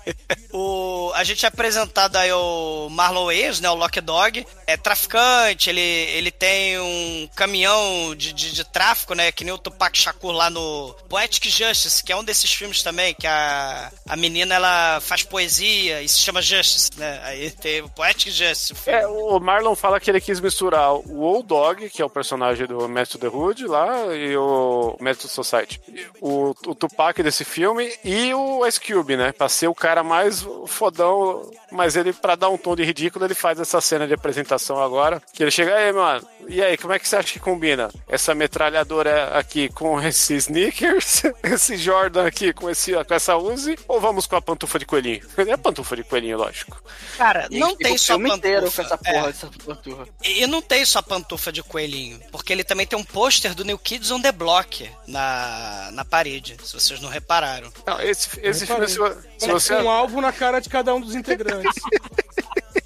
O, a gente é apresentado aí o Marlon Wayans, né? O Lock Dog. É traficante, ele, ele tem um caminhão de, de, de tráfico, né? Que nem o Tupac Shakur lá no Poetic Justice, que é um desses filmes também, que a, a menina ela faz poesia e se chama Justice, né? Aí tem o Poetic Justice, o filme. É, o Marlon fala que ele quis misturar o Old Dog, que é o personagem do Matthew the Hood lá, e o Matthew Society. O, o Tupac desse filme e o Ice Cube, né? Pra ser o cara mais fodão, mas ele, pra dar um tom de ridículo, ele faz essa cena de apresentação agora, que ele chega, aí, mano, e aí, como é que você acha que combina essa metralhadora aqui com esse sneakers, [LAUGHS] esse Jordan aqui com, esse, com essa Uzi, ou vamos com a pantufa de coelhinho? [LAUGHS] É a pantufa de coelhinho, lógico. Cara, não tem só filme inteiro com pantufa. essa porra, É. essa panturra. E não tem só pantufa de coelhinho, porque ele também tem um pôster do New Kids on the Block na, na parede, se vocês não repararam. Não, esse, esse filme, se, se você... Um alvo na cara de cada um dos integrantes. [LAUGHS]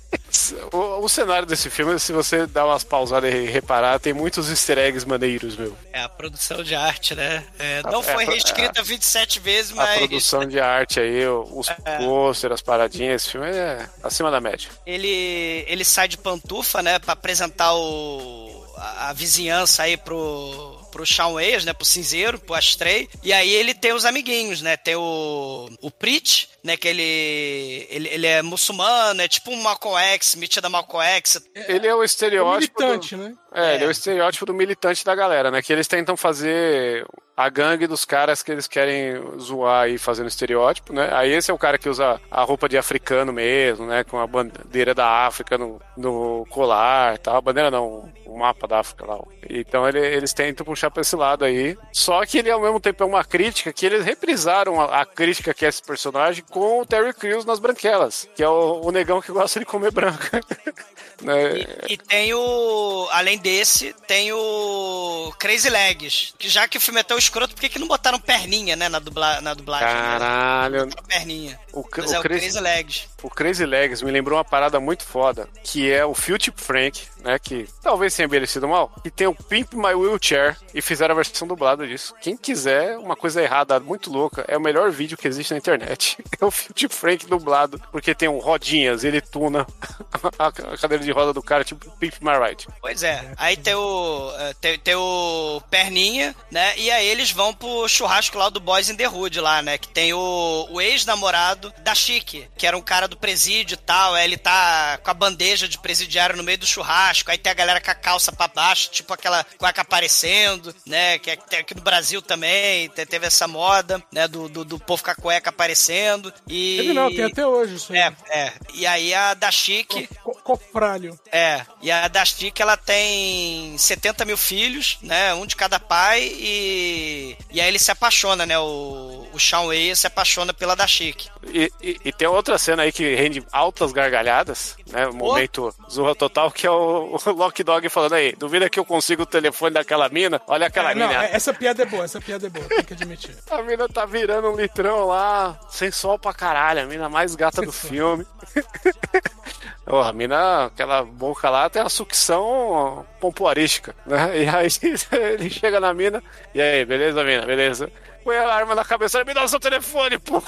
O, o cenário desse filme, se você dar umas pausadas e reparar, tem muitos easter eggs maneiros, meu. É a produção de arte, né? É, não É, foi é, reescrita 27 vezes, A mas produção de arte aí, os pôster, as paradinhas, esse filme é acima da média. ele, ele sai de pantufa, né, pra apresentar o, a, a vizinhança aí pro, pro Shawn Wayans, né, pro cinzeiro, pro Astray. E aí ele tem os amiguinhos, né, tem o, o Preach, né, que ele, ele, ele é muçulmano, é tipo um Malcolm X, metida Malcolm X. Ele é o É um estereótipo. do- militante, né? É, ele é É. o estereótipo do militante da galera, né? Que eles tentam fazer a gangue dos caras que eles querem zoar aí fazendo estereótipo, né? Aí esse é o cara que usa a roupa de africano mesmo, né? Com a bandeira da África no, no colar tal. Bandeira não, o mapa da África lá. Então ele- eles tentam puxar pra esse lado aí. Só que ele ao mesmo tempo é uma crítica que eles reprisaram a, a crítica que é esse personagem com o Terry Crews nas Branquelas, que é o, o negão que gosta de comer branca. [LAUGHS] né? E, e tem o. Além desse, tem o Crazy Legs. Que já que o filme é tão escroto, por que, não botaram perninha, né, na, dubla, na dublagem? né? Caralho. Botaram Perninha. O, o é o Crazy- Crazy Legs. O Crazy Legs me lembrou uma parada muito foda, que é o Philip Frank, né, que talvez tenha envelhecido mal, e tem o Pimp My Wheelchair, e fizeram a versão dublada disso. Quem quiser uma coisa errada, muito louca, é o melhor vídeo que existe na internet. [LAUGHS] É o Philip Frank dublado, porque tem um rodinhas, ele tuna [LAUGHS] a cadeira de roda do cara, tipo Pimp My Ride. Pois é. Aí tem o. eh, Tem, tem o Perninha, né? E aí eles vão pro churrasco lá do Boys in the Hood lá, né? Que tem o, o ex-namorado da Chique, que era um cara do presídio e tal. Ele tá com a bandeja de presidiário no meio do churrasco. Aí tem a galera com a calça pra baixo, tipo aquela cueca aparecendo, né? Que é- tem aqui no Brasil também. te- Teve essa moda, né? Do, do, do povo com a cueca aparecendo. E. Ele não, tem até hoje isso aí. É, é. E aí a da Chique. Co- Cofralho. É, e a Dastic ela tem 70 mil filhos, né? Um de cada pai, e. E aí ele se apaixona, né? O, o Shawn Wei se apaixona pela Dastic. E, e, e tem outra cena aí que rende altas gargalhadas, né? Um momento zorra total, que é o, o Lock Dog falando aí, duvida que eu consigo o telefone daquela mina? Olha aquela É, não, mina. é- essa piada é boa, essa piada é boa, tem que admitir. [LAUGHS] A mina tá virando um litrão lá, sem sol pra caralho, a mina mais gata do filme. [LAUGHS] A mina, aquela boca lá tem a sucção pompoarística, né? E aí [LAUGHS] ele chega na mina, e aí, beleza, mina, beleza? Põe a arma na cabeça, me dá o seu telefone, pô.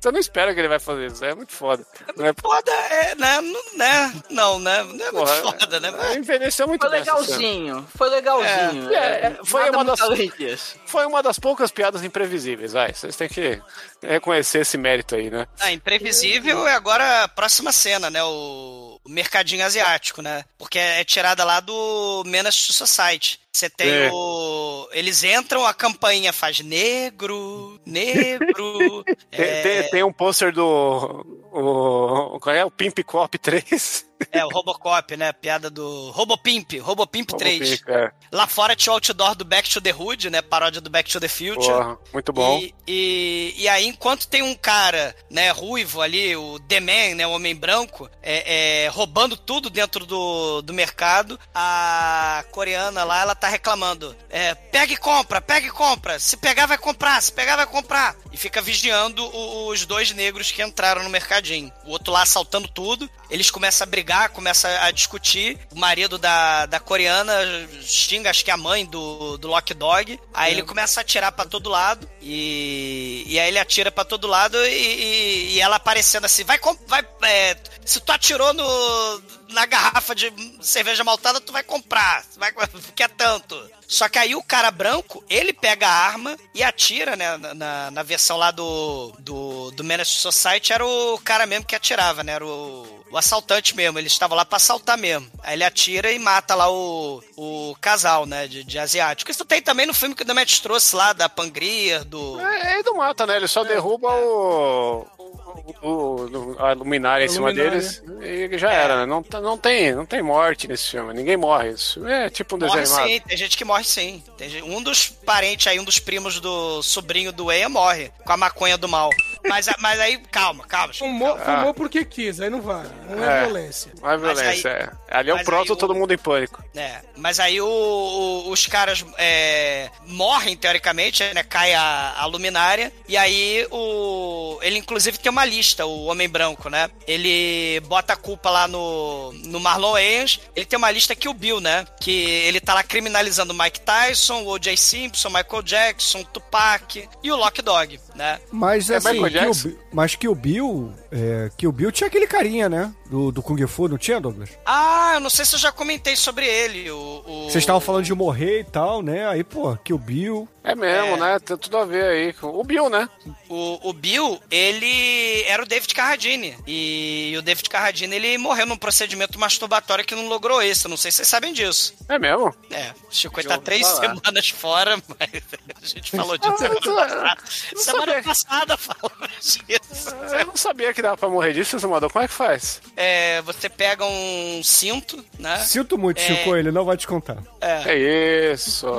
Você não espera que ele vai fazer isso, é muito foda. Não é, Foda, é, né? Não, né? Não, né? Não é muito porra, foda, né? é, envelheceu muito Foi bem legalzinho. Foi legalzinho. É, é, é, foi uma muito das-. Foi uma das poucas piadas imprevisíveis, vai. Vocês têm que reconhecer esse mérito aí, né? Ah, imprevisível é agora a próxima cena, né? O, mercadinho asiático, né? Porque é tirada lá do Menace to Society. Você tem É. o. Eles entram, a campainha faz negro, negro. [LAUGHS] Tem, é, tem, tem um pôster do. O, qual é? O Pimp Cop 3. [LAUGHS] é, o Robocop, né? Piada do. Robopimp, Robopimp 3. É, Lá fora tinha o outdoor do Back to the Hood, né? Paródia do Back to the Future. porra, muito bom. E, e, e aí, enquanto tem um cara, né, ruivo ali, o The Man, né, o homem branco, é, é, roubando tudo dentro do, do mercado, a coreana lá, ela tá reclamando. É, pega e compra, pega e compra. Se pegar, vai comprar, se pegar, vai comprar. E fica vigiando os dois negros que entraram no mercadinho. O outro lá assaltando tudo. Eles começam a brigar, começam a discutir. O marido da, da coreana xinga, acho que é a mãe do, do Lock Dog. Aí ele começa a atirar pra todo lado. E, e aí ele atira pra todo lado e, e- e ela aparecendo assim: vai, vai é, se tu atirou no, na garrafa de cerveja maltada, tu vai comprar. Vai, [LAUGHS] quer tanto. Só que aí o cara branco, ele pega a arma e atira, né? Na, na, versão lá do, do, do Menace Society, era o cara mesmo que atirava, né? Era o, o assaltante mesmo. Ele estava lá pra assaltar mesmo. Aí ele atira e mata lá o, o casal, né? De, de asiático. Isso tem também no filme que o Demet trouxe lá, da Pangria, do... É, ele não mata, né? Ele só derruba o. o, o- a luminária em A cima luminária. deles e já era, né? Não, não, tem, não tem morte nesse filme, ninguém morre. Isso é tipo um Morre desenho animado. sim, tem gente que morre sim. Tem gente- um dos parentes aí, um dos primos do sobrinho do Eia morre com a maconha do mal. Mas, mas aí, calma, calma. Fumou, calma. fumou porque quis, aí não vale. Não é, É. violência. Não é violência, é. Ali é o mas proto aí o- todo mundo em pânico. É, mas aí o- o- os caras é, morrem, teoricamente, né? Cai a, a luminária. E aí o. Ele, inclusive, tem uma lista, o Homem Branco, né? Ele bota a culpa lá no, no Marlon Wayans. Ele tem uma lista que o Bill, né? Que ele tá lá criminalizando o Mike Tyson, o O.J. Simpson, Michael Jackson, Tupac e o Lock Dog, né? Mas É assim, Michael Jackson? Bill, mas que o Bill, é, que o Bill tinha aquele carinha, né? Do, do Kung Fu, não tinha, Douglas? Ah, eu não sei se eu já comentei sobre ele. O, o- Vocês estavam falando de morrer e tal, né? Aí, pô, que o Bill. É mesmo, É. né? Tem tudo a ver aí. com O Bill, né? O, o Bill, ele era o David Carradine. E, o David Carradine, ele morreu num procedimento masturbatório que não logrou isso. Não sei se vocês sabem disso. É mesmo? É, o Chico tá três falar. semanas fora, mas a gente falou disso Ah, semana eu- passada. eu Semana sabia. passada falamos disso. Eu não sabia que dava pra morrer disso, Samador. Como é que faz? É, você pega um cinto, né? Sinto muito, É. Chico, ele não vai te contar. É isso. [LAUGHS]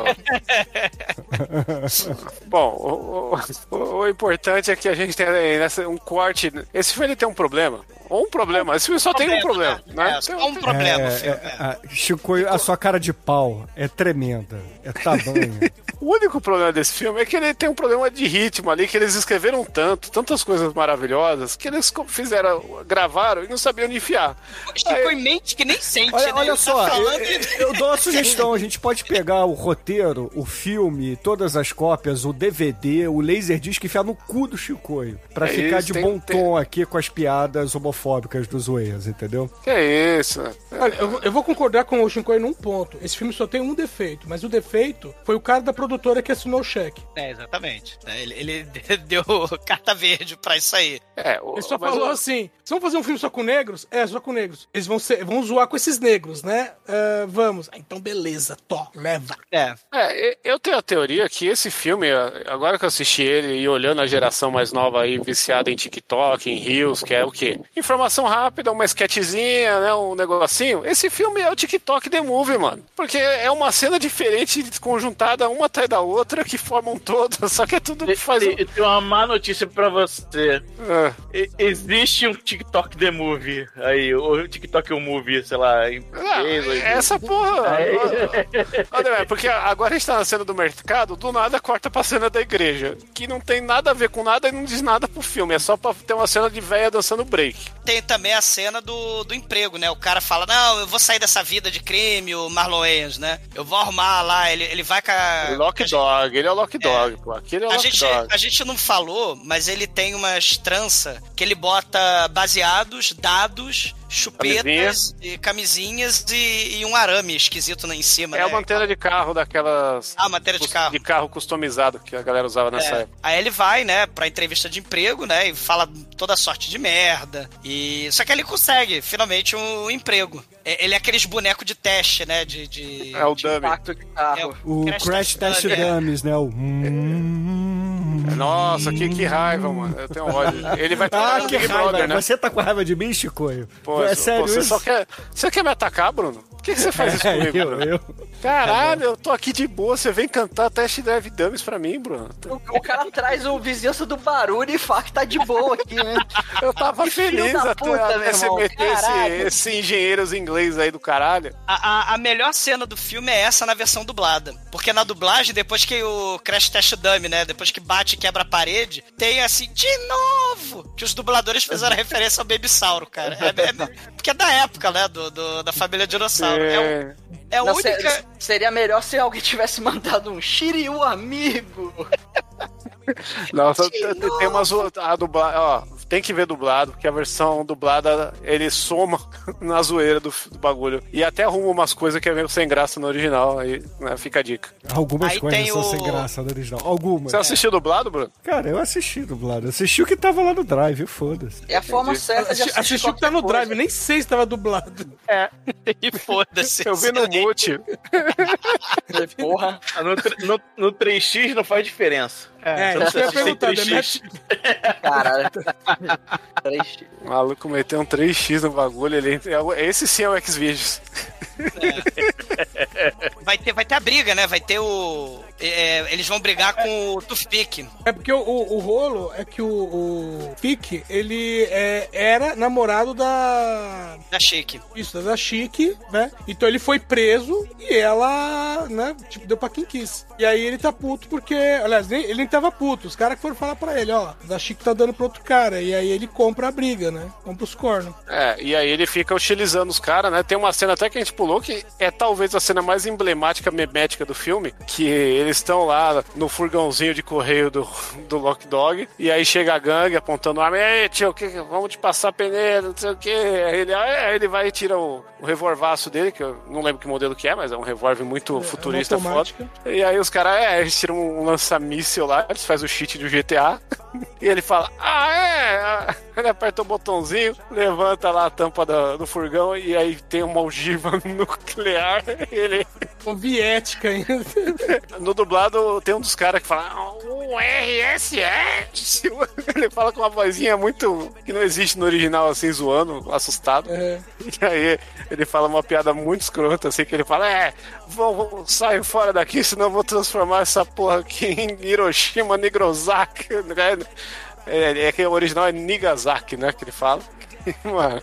Bom, o, o- o- importante é que a gente tem aí nessa, um corte. Esse filme ele tem um problema. Ou um problema. Esse filme só tem um problema. Né? É, só um problema, É, filho. é, a- Chico, a sua cara de pau é tremenda. É tamanho. [LAUGHS] O único problema desse filme é que ele tem um problema de ritmo ali, que eles escreveram tanto, tantas coisas maravilhosas, que eles co- fizeram, gravaram e não sabiam onde enfiar. Chico em mente que nem sente, Olha, né? olha Ele só, tá eu, falando eu- eu dou uma [LAUGHS] sugestão. A gente pode pegar o roteiro, o filme, todas as cópias, o DVD, o Laserdisc e enfiar no cu do Chicoio. Pra É ficar isso, de bom tem- tom aqui com as piadas homofóbicas dos Weyas, entendeu? Que é isso? Olha, eu, vou- eu vou concordar com o Shinkoi num ponto. Esse filme só tem um defeito, mas o defeito foi o cara da produtora que assinou o cheque. É, exatamente. É, Ele, ele [LAUGHS] deu carta verde pra isso aí. É, o, Ele só falou o- assim: vocês vão fazer um filme só com negros? É, só com negros. Eles vão, ser, vão zoar com esses negros, né? Ah, vamos. Ah, então, beleza, tó, leva. É. É, eu tenho a teoria que esse filme, agora que eu assisti ele e olhando a geração mais nova aí, viciada em TikTok, em Reels, que é o quê? Informação rápida, uma sketchzinha, né, um negocinho. Esse filme é o TikTok The Movie, mano. Porque é uma cena diferente, conjuntada uma atrás da outra, que formam todas, [LAUGHS] só que é tudo que faz... Eu tenho uma má notícia pra você. É. E- Existe um TikTok The Movie aí, ou TikTok o Movie, sei lá, em Ah, ou em- essa porra. [LAUGHS] Olha, é porque agora a gente tá na cena do mercado, do nada corta pra cena da igreja. Que não tem nada a ver com nada e não diz nada pro filme. É só pra ter uma cena de véia dançando break. tem também a cena do, do emprego, né? O cara fala, não, eu vou sair dessa vida de crime, o Marlon Wayans, né? Eu vou arrumar lá, ele, ele vai com a... Lock Dog, ele é o Lock Dog, pô. Aquele é o A Lock gente, Dog. a gente não falou, mas ele tem umas tranças que ele bota baseados, dados, chupetas, e camisinhas e, e um arame esquisito lá em cima, É né? uma antena de carro daquelas. Ah, matéria de carro. De carro customizado que a galera usava nessa É. época. Aí ele vai, né, pra entrevista de emprego, né, e fala toda sorte de merda. E só que ele consegue finalmente um emprego. É- Ele é aqueles bonecos de teste, né, de, de É o de dummy. impacto de carro. O Crash, Test Dummy, é. Dummies, né? O... hum. [LAUGHS] Nossa, que, que raiva, mano. Eu tenho ódio. Ele vai [LAUGHS] Ah, que Big raiva. Brother, né? Você tá com raiva de mim, Chicoio? Pô, é sério você isso? só quer. Você quer me atacar, Bruno? Por que, que você faz isso [LAUGHS] É, comigo, eu, Bruno? eu. Caralho, eu tô aqui de boa, você vem cantar Test Drive Dummies pra mim, Bruno. O, o cara traz o vizinhança do barulho e fala que tá de boa aqui, né? [LAUGHS] Eu tava Que feliz até, puta, até você meter esse, esse engenheiros inglês aí do caralho. A, a, a melhor cena do filme é essa na versão dublada. Porque na dublagem, depois que o Crash Test Dummy, né? Depois que bate e quebra a parede, tem assim, de novo! Que os dubladores fizeram [LAUGHS] referência ao Babysauro, cara. É, é- porque é da época, né? Do, do- da família Dinossauro. É, o- é a Não, única. se- seria melhor se alguém tivesse mandado um Shiryu amigo. Nossa, tem tem umas. A dubla, ó, tem que ver dublado, porque a versão dublada ele soma [LAUGHS] na zoeira do, do bagulho. E até arruma umas coisas que é meio sem graça no original. Aí né, fica a dica. Algumas Aí coisas são o- sem graça no original. Algumas. Você assistiu dublado, Bruno? Cara, eu assisti dublado. Eu assisti o que tava lá no Drive, foda-se. É a forma certa de Assisti, assistir assistiu que tá no Drive, nem sei se tava dublado. [LAUGHS] E foda-se. Eu vi no mute. [LAUGHS] Porra. No, no, no 3x não faz diferença. É, Você isso que eu ia em perguntar. 3x. [LAUGHS] Caralho. Três. O maluco meteu um 3x no bagulho. Ele, esse sim é o Xvideos. Vai ter, vai ter a briga, né? Vai ter o. é, eles vão brigar com o Toothpick. É porque o, o, o rolo é que o, o Fick, ele é, era namorado da. Da Shake. Isso, da Chique, né? Então ele foi preso e ela, né, tipo, deu pra quem quis. E aí ele tá puto porque. Aliás, nem- ele nem tava puto. Os caras que foram falar pra ele, ó, da Chique tá dando pra outro cara. E aí ele compra a briga, né? Compra os cornos. É, e aí ele fica utilizando os caras, né? Tem uma cena até que a gente pulou que é talvez a cena mais emblemática, memética do filme, que eles estão lá no furgãozinho de correio do, do Lock Dog, e aí chega a gangue apontando arma, ei, tio, que, vamos te passar peneira, não sei o que. Aí ele, ah, é, ele vai e tira o, o revolvaço dele, que eu não lembro que modelo que é, mas é um revólver muito futurista uma foda. E aí os caras, é, eles tiram um lança-míssel lá, eles fazem o cheat do GTA. [LAUGHS] e ele fala, ah, é? Ah, Ele aperta o botãozinho, levanta lá a tampa da- do furgão e aí tem uma ogiva [LAUGHS] nuclear. Ele, Soviética ainda. [LAUGHS] no dublado, tem um dos caras que fala, "Ah, um RSS. [LAUGHS] Ele fala com uma vozinha muito. que não existe no original, assim, zoando, assustado. É. [LAUGHS] E aí ele fala uma piada muito escrota, assim, que ele fala, é, vou, vou sair fora daqui, senão eu vou transformar essa porra aqui em Hiroshima, Nigrozaki. É, é que o original é Nigasaki, né, que ele fala. Mano,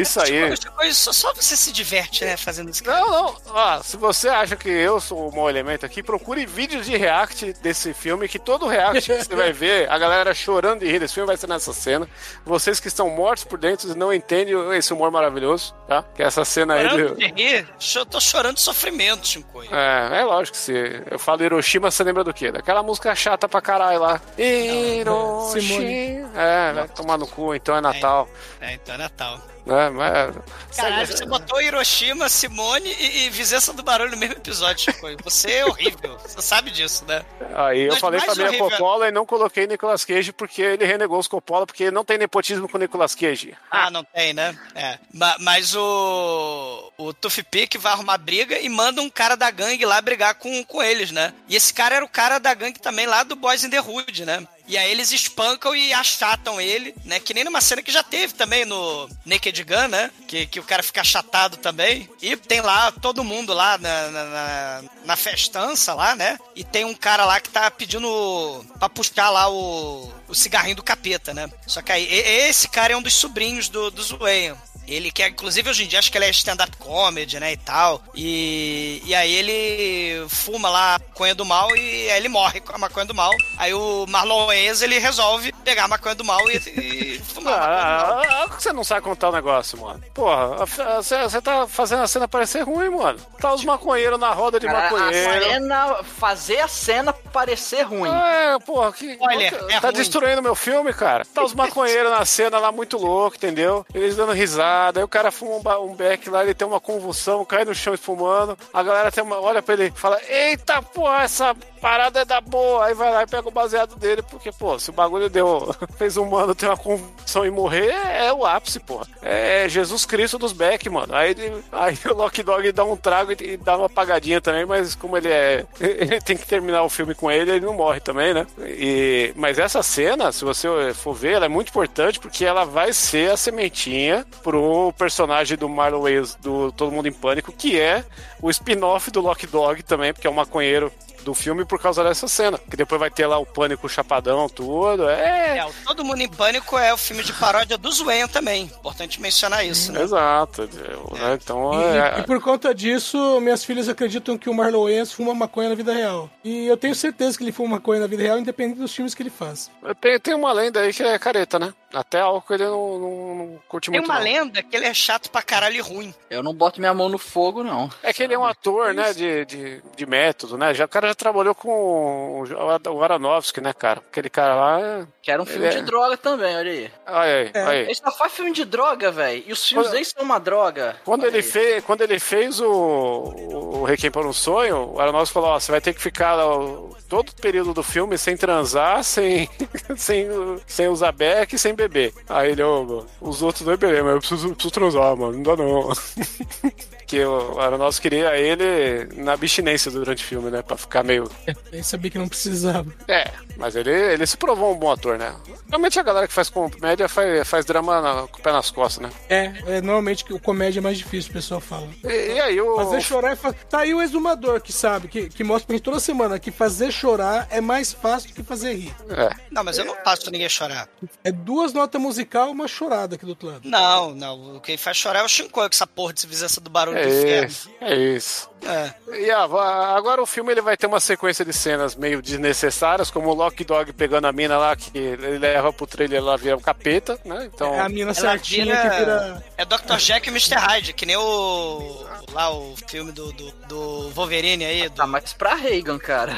isso aí... Tipo, tipo, só, só você se diverte, né, fazendo isso. Não, não. Ó, se você acha que eu sou o mau elemento aqui, procure vídeos de react desse filme, que todo react que você vai [LAUGHS] ver, a galera chorando de rir desse filme vai ser nessa cena. Vocês que estão mortos por dentro e não entendem esse humor maravilhoso, tá? Que é essa cena aí Chorando de... de rir, cho- tô chorando de sofrimento, Chicoio. É, é lógico que se eu falo Hiroshima, você lembra do quê? Daquela música chata pra caralho lá. Hiroshima. Simone. É, vai tomar no cu, então é Natal. É, então é Natal. Né? Mas, Caralho, você botou Hiroshima, Simone e, e Vizinhança do Barulho no mesmo episódio, Chicoio. Você é horrível. Você sabe disso, né? Aí eu Mas falei mais família horrível- Coppola e não coloquei Nicolas Cage porque ele renegou os Coppola porque não tem nepotismo com Nicolas Cage. Ah, não tem, né? É. Ma- Mas o. O Toothpick vai arrumar briga e manda um cara da gangue lá brigar com, com eles, né? E esse cara era o cara da gangue também lá do Boys in the Hood, né? E aí eles espancam e achatam ele, né? Que nem numa cena que já teve também no Naked Gun, né? Que, que o cara fica achatado também. E tem lá todo mundo lá na, na, na, na festança lá, né? E tem um cara lá que tá pedindo pra puxar lá o, o cigarrinho do capeta, né? Só que aí, esse cara é um dos sobrinhos do, do Zueyan. Ele que, é, inclusive, hoje em dia acho que ele é stand-up comedy, né, e tal. E, e aí ele fuma lá maconha do mal e aí ele morre com a maconha do mal. Aí o Marlon Wayans, ele resolve pegar a maconha do mal e, e [LAUGHS] fumar a maconha do mal. Ah, ah, você não sabe contar o negócio, mano. Porra, a- você tá fazendo a cena parecer ruim, mano. Tá os maconheiros na roda de Cara, a maconheiro. cena, fazer a cena parecer ruim. É, porra, que. Spoiler, é tá ruim. destruindo meu filme, cara. Tá os maconheiros na cena lá muito louco, entendeu? Eles dando risada. Aí o cara fuma um, um beck lá, ele tem uma convulsão, cai no chão espumando. A galera tem uma, olha pra ele e fala: Eita, porra, essa parada é da boa. Aí vai lá e pega o baseado dele, porque, pô, se o bagulho deu. [LAUGHS] fez um mano ter uma convulsão e morrer, é, é o ápice, porra. É Jesus Cristo dos Beck, mano. Aí, aí [LAUGHS] o Lock Dog dá um trago e, dá uma apagadinha também, mas como ele é. [LAUGHS] Ele tem que terminar o filme com ele, ele não morre também, né? E, mas essa cena, se você for ver, ela é muito importante porque ela vai ser a sementinha pro personagem do Marlon Wayans do Todo Mundo em Pânico, que é o spin-off do Lock Dog também, porque é um maconheiro Quarantine. Do filme por causa dessa cena. Que depois vai ter lá o pânico chapadão, tudo. É. É, o Todo Mundo em Pânico é o filme de paródia do Zoeyan também. Importante mencionar isso, né? Exato. né? Então E, e- é. e por conta disso, minhas filhas acreditam que o Marlon Wayans fuma maconha na vida real. E eu tenho certeza que ele fuma maconha na vida real, independente dos filmes que ele faz. Tem, tem uma lenda aí que é careta, né? Até álcool ele não, não, não curte Tem muito. uma não. lenda que ele é chato pra caralho e ruim. Eu não boto minha mão no fogo, não. É que ele é um ator, né, de, de, de método, né? Já, o cara já trabalhou com o, o Aronofsky, né, cara? Aquele cara lá. é- Quero um filme Ele é- de droga também, olha aí. Olha aí, É. olha aí. Ele só faz filme de droga, velho. E os filmes Quando- dele são uma droga. Quando Olha ele, aí. fez, quando ele fez o, o Requiem por um Sonho, o Aronofsky falou, ó, você vai ter que ficar ó, todo o período do filme sem transar, sem, [LAUGHS] sem, sem usar beck, sem beber. Aí ele, ô, os outros dois beleza, mas eu preciso, preciso transar, mano, não dá não. [LAUGHS] que o Aronofsky queria ele na abstinência durante o filme, né, pra ficar meio... [LAUGHS] Eu sabia que não precisava. É, mas ele, ele se provou um bom ator, né? Realmente a galera que faz comédia faz, faz drama na- com o pé nas costas, né? É, é normalmente que o comédia é mais difícil, o pessoal fala. E, e aí o... Fazer chorar é fácil. Tá aí o exumador que sabe, que, que mostra pra gente toda semana que fazer chorar é mais fácil do que fazer rir. É. Não, mas eu não faço ninguém chorar. É duas notas musical e uma chorada aqui do outro lado. Não, não. O que faz chorar é o Shinkoi, com essa porra de civilização do barulho É inferno. isso, é isso. É. E ah, agora o filme ele vai ter uma sequência de cenas meio desnecessárias, como o Lock Dog pegando a mina lá, que ele leva pro trailer ela vira um capeta, né? Então. É a mina certinha vira... que vira. É Dr. Jack e Mr. Hyde, que nem o. Lá o filme do, do, do Wolverine aí. Do... Tá mais pra Reagan, cara.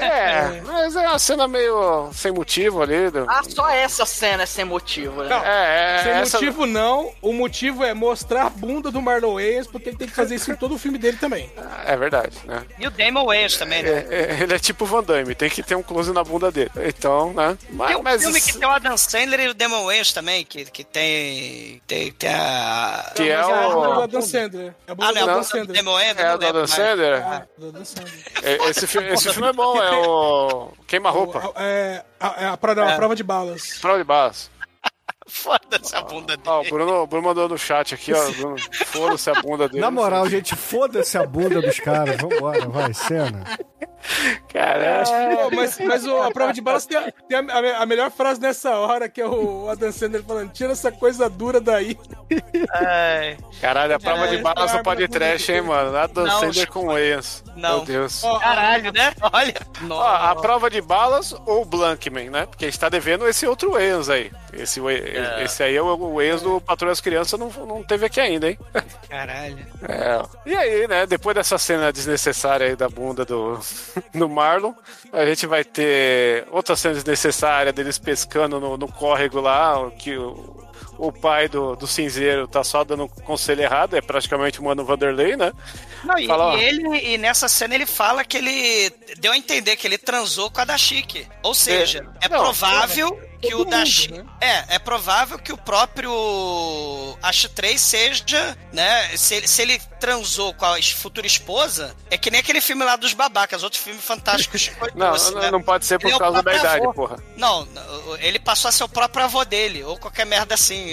É, mas é uma cena meio sem motivo ali. do- Ah, só essa cena é sem motivo, né? Não, É, é, Sem essa- motivo não, o motivo é mostrar a bunda do Marlon Wayans, porque ele tem que fazer isso em todo o filme dele também. É verdade, né? E o Damon Wayans também, né? É, é, ele é tipo Van Damme, tem que ter um close na bunda dele. Então, né? Mas, Tem um mas filme que tem o Adam Sandler e o Damon Wayans também, que, que tem. Tem, tem a. Que é Mas bunda do o. Adam Sandler. É a bunda Ah, do não, é a do Sandler. É lembro Adam. Sandler? Ah, do Adam Sandler. É, Esse, fi- esse filme é bom, é o. [LAUGHS] Queima-roupa. O- É, a, é a, prova, a É. prova de balas. Prova de balas. Foda-se a bunda dele. Ó, o Bruno, o Bruno mandou no chat aqui, ó. Foda-se a bunda dele. Na moral, gente, foda-se a bunda dos caras. Vambora, vai, cena. Caralho. Pô, mas mas o- a prova de balas tem, a, tem a- a melhor frase nessa hora, que é o Adam Sandler falando: tira essa coisa dura daí. Ai, Caralho, a prova É, de balas não pode bonita. trash, hein, mano? Nada Não, Sandler com Wayans. não. Meu Deus. Ó, Caralho, né? Olha. Ó, a prova de balas ou Blankman, né? Porque a gente tá devendo esse outro Wayans aí. Esse, Way- esse aí é o o Wayans do Patrulha das Crianças, não, não teve aqui ainda, hein? Caralho. É. E aí, né? Depois dessa cena desnecessária aí da bunda do, do Marlon, a gente vai ter outra cena desnecessária deles pescando no, no córrego lá, que o, o pai do, do cinzeiro tá só dando um conselho errado, é praticamente o Mano Vanderlei, né? Não, e, Fala, e ele, e nessa cena ele fala que ele deu a entender que ele transou com a Dashiki. Ou seja, é, Não, provável que o mundo, né? É, é provável que o próprio Ash 3 seja, né? Se ele, se ele transou com a futura esposa, é que nem aquele filme lá dos babacas, outro filme fantástico. [LAUGHS] Não, não, né? não pode ser por Ele é o causa da próprio idade, avô. porra. Não, ele passou a ser o próprio avô dele, ou qualquer merda assim.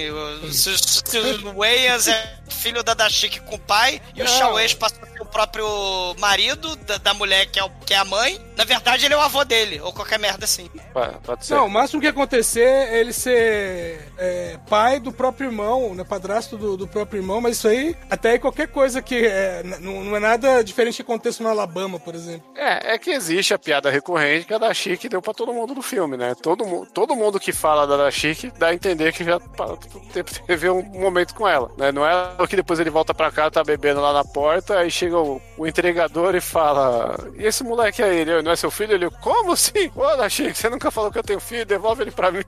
Se, se o Wayans é filho da Dashiki com o pai, e o Não. Shawes passou a ser o próprio marido da, da mulher que é, o- que é a mãe, na verdade ele é o avô dele, ou qualquer merda assim. Pode, pode ser. Não, o máximo que acontece acontecer ele ser é, pai do próprio irmão, né? Padrasto do, do próprio irmão, mas isso aí, até aí qualquer coisa que é, não, não é nada diferente que aconteça no Alabama, por exemplo. É, é que existe a piada recorrente que a da Chique deu pra todo mundo no filme, né? Todo, todo mundo que fala da da Chique dá a entender que já teve um momento com ela, né? Não é que depois ele volta pra cá, tá bebendo lá na porta, aí chega o, o entregador e fala: E esse moleque aí, ele não é seu filho? Ele, como assim? Ô, da Chique, você nunca falou que eu tenho filho, devolve ele pra mim.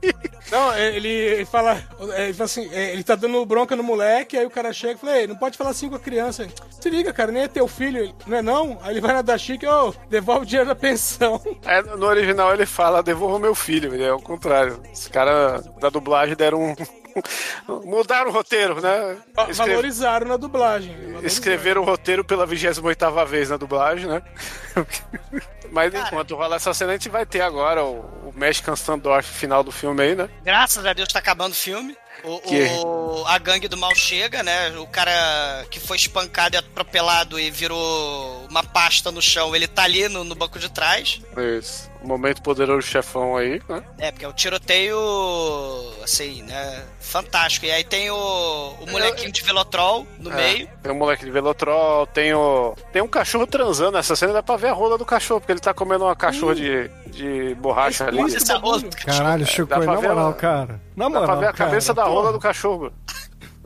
Não, ele, ele fala. Ele fala assim, é, ele tá dando bronca no moleque, aí o cara chega e fala, ei, não pode falar assim com a criança. Se liga, cara, nem é teu filho, Ele, não é não? Aí ele vai na da Chique, ô, devolve o dinheiro da pensão. É, no original ele fala, devolva meu filho, é o contrário. Os caras da dublagem deram um. Mudaram o roteiro, né? Escreve- Valorizaram na dublagem. valorizaram. Escreveram o roteiro pela 28 vez na dublagem, né? [LAUGHS] Mas enquanto rola essa cena, a gente vai ter agora o, o Mexican Standoff final do filme aí, né? Graças a Deus tá acabando o filme. O, Que? o- a gangue do mal chega, né? O cara que foi espancado e atropelado e virou uma pasta no chão, ele tá ali no, no banco de trás. Isso. O momento poderoso chefão aí, né? É, porque é o tiroteio, assim, né? Fantástico. E aí tem o, o molequinho de Velotrol no É, meio. Tem um moleque de Velotrol, tem o. Tem um cachorro transando. Nessa cena dá pra ver a rola do cachorro, porque ele tá comendo uma cachorra de, de borracha ali. Essa Caralho, Chico, dá pra na moral, a- cara. Na Dá moral. pra ver a cabeça cara, da rola do cachorro.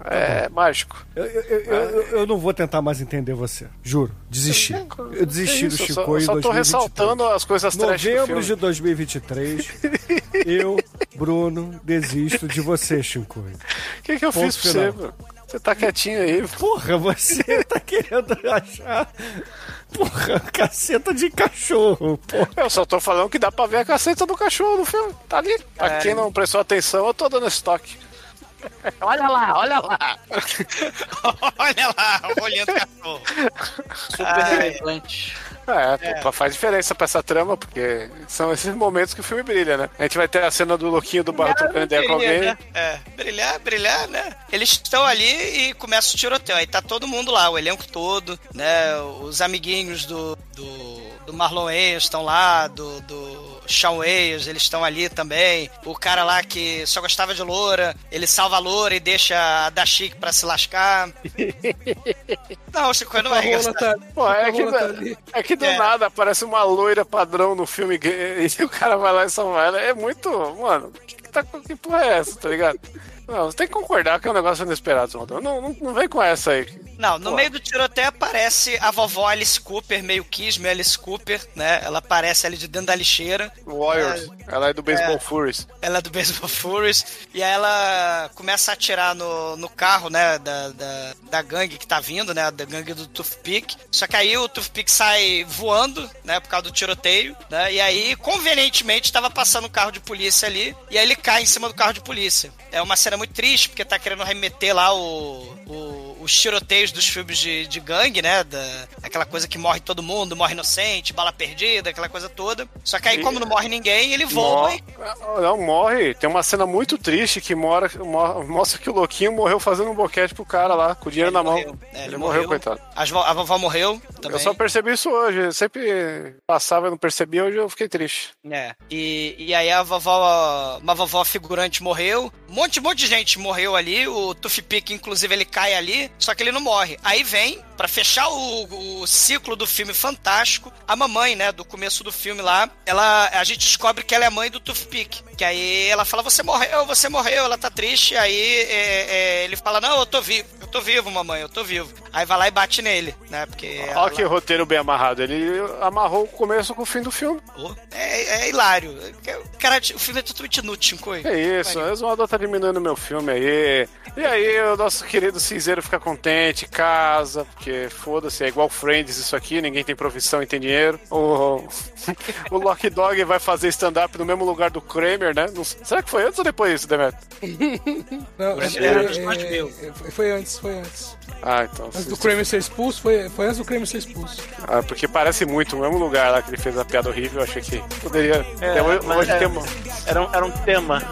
É mágico. Eu, eu, eu, eu- não vou tentar mais entender você. Juro. Desisti. Eu desisti É do isso, Chico só, em eu só tô 2023. ressaltando as coisas trash Novembro de 2023, [LAUGHS] eu, Bruno, desisto de você, Chico. O que, que eu Ponto fiz pra você, final. mano? Você tá quietinho aí. Porra, você tá querendo achar. Porra, caceta de cachorro, porra. Eu só tô falando que dá pra ver a caceta do cachorro no filme. Tá ali. Pra quem não prestou atenção, eu tô dando estoque. Olha lá, olha lá. [LAUGHS] Olha lá, olhando o cachorro. Super relevante. É, pô, faz diferença pra essa trama, porque são esses momentos que o filme brilha, né? A gente vai ter a cena do louquinho do barro trocando ideia com alguém. Né? É, brilhar, brilhar, né? Eles estão ali e começa o tiroteio. Aí tá todo mundo lá, o elenco todo, né? Os amiguinhos do, do, do Marlon Wayans estão lá, do, do Shawn Wayans, eles estão ali também. O cara lá que só gostava de loura, ele salva a loura e deixa a da Chique pra se lascar. [LAUGHS] não, Chico não é engraçado. tá, Pô, é a que, tá é que do É. nada aparece uma loira padrão no filme e [LAUGHS] o cara vai lá e salva ela. É muito. Mano, que, que, tá, que porra é essa, tá ligado? Não, você tem que concordar que é um negócio inesperado. Não, não, não vem com essa aí. Não, no Pô. meio do tiroteio aparece a vovó Alice Cooper, meio Kiss, meio Alice Cooper, né? Ela aparece ali de dentro da lixeira. Warriors. Ela é do Baseball Furies. Ela é do Baseball Furies. E aí ela começa a atirar no, no carro, né? Da, da, da gangue que tá vindo, né? Da gangue do Toothpick. Só que aí o Toothpick sai voando, né? Por causa do tiroteio, né? E aí, convenientemente, tava passando um carro de polícia ali. E aí ele cai em cima do carro de polícia. É uma cena muito triste, porque tá querendo remeter lá o... o os tiroteios dos filmes de, de gangue, né? Da, aquela coisa que morre todo mundo, morre inocente, bala perdida, aquela coisa toda. Só que aí, como não morre ninguém, ele voa Mor- e Não, morre. Tem uma cena muito triste que mora, mo- mostra que o louquinho morreu fazendo um boquete pro cara lá, com o dinheiro Ele na mão. morreu. É, ele, ele morreu, morreu. coitado. A vovó morreu também. Eu só percebi isso hoje. Eu sempre passava e não percebia, hoje eu fiquei triste. É. E, e aí a vovó, uma vovó figurante morreu. Um monte, um monte de gente morreu ali. O Toothpick, inclusive, ele cai ali. Só que ele não morre. Aí vem, pra fechar o, o ciclo do filme fantástico, a mamãe, né, do começo do filme lá, ela, a gente descobre que ela é a mãe do Toothpick. Que aí ela fala, você morreu, você morreu, ela tá triste. Aí é, é, ele fala, não, eu tô vivo, eu tô vivo, mamãe, eu tô vivo. Aí vai lá e bate nele, né, porque... Olha ela- que roteiro bem amarrado. Ele amarrou o começo com o fim do filme. É, é hilário. Cara, o filme é totalmente inútil, Chico. É isso, o Exumador tá diminuindo meu filme aí. E aí, o nosso querido cinzeiro fica contente, casa, porque foda-se, é igual Friends isso aqui, ninguém tem profissão e tem dinheiro. O, [LAUGHS] o Lock Dog vai fazer stand-up no mesmo lugar do Kramer, né? Não- será que foi antes ou depois isso, Demetrio? [LAUGHS] Não, é, é, é, é, foi- antes, foi antes. Ah, então. Antes do Kramer ser expulso, foi, foi antes do Kramer ser expulso. Ah, porque parece muito o mesmo lugar lá que ele fez a piada horrível, eu achei que poderia. É, Até hoje, é- Era um, era um tema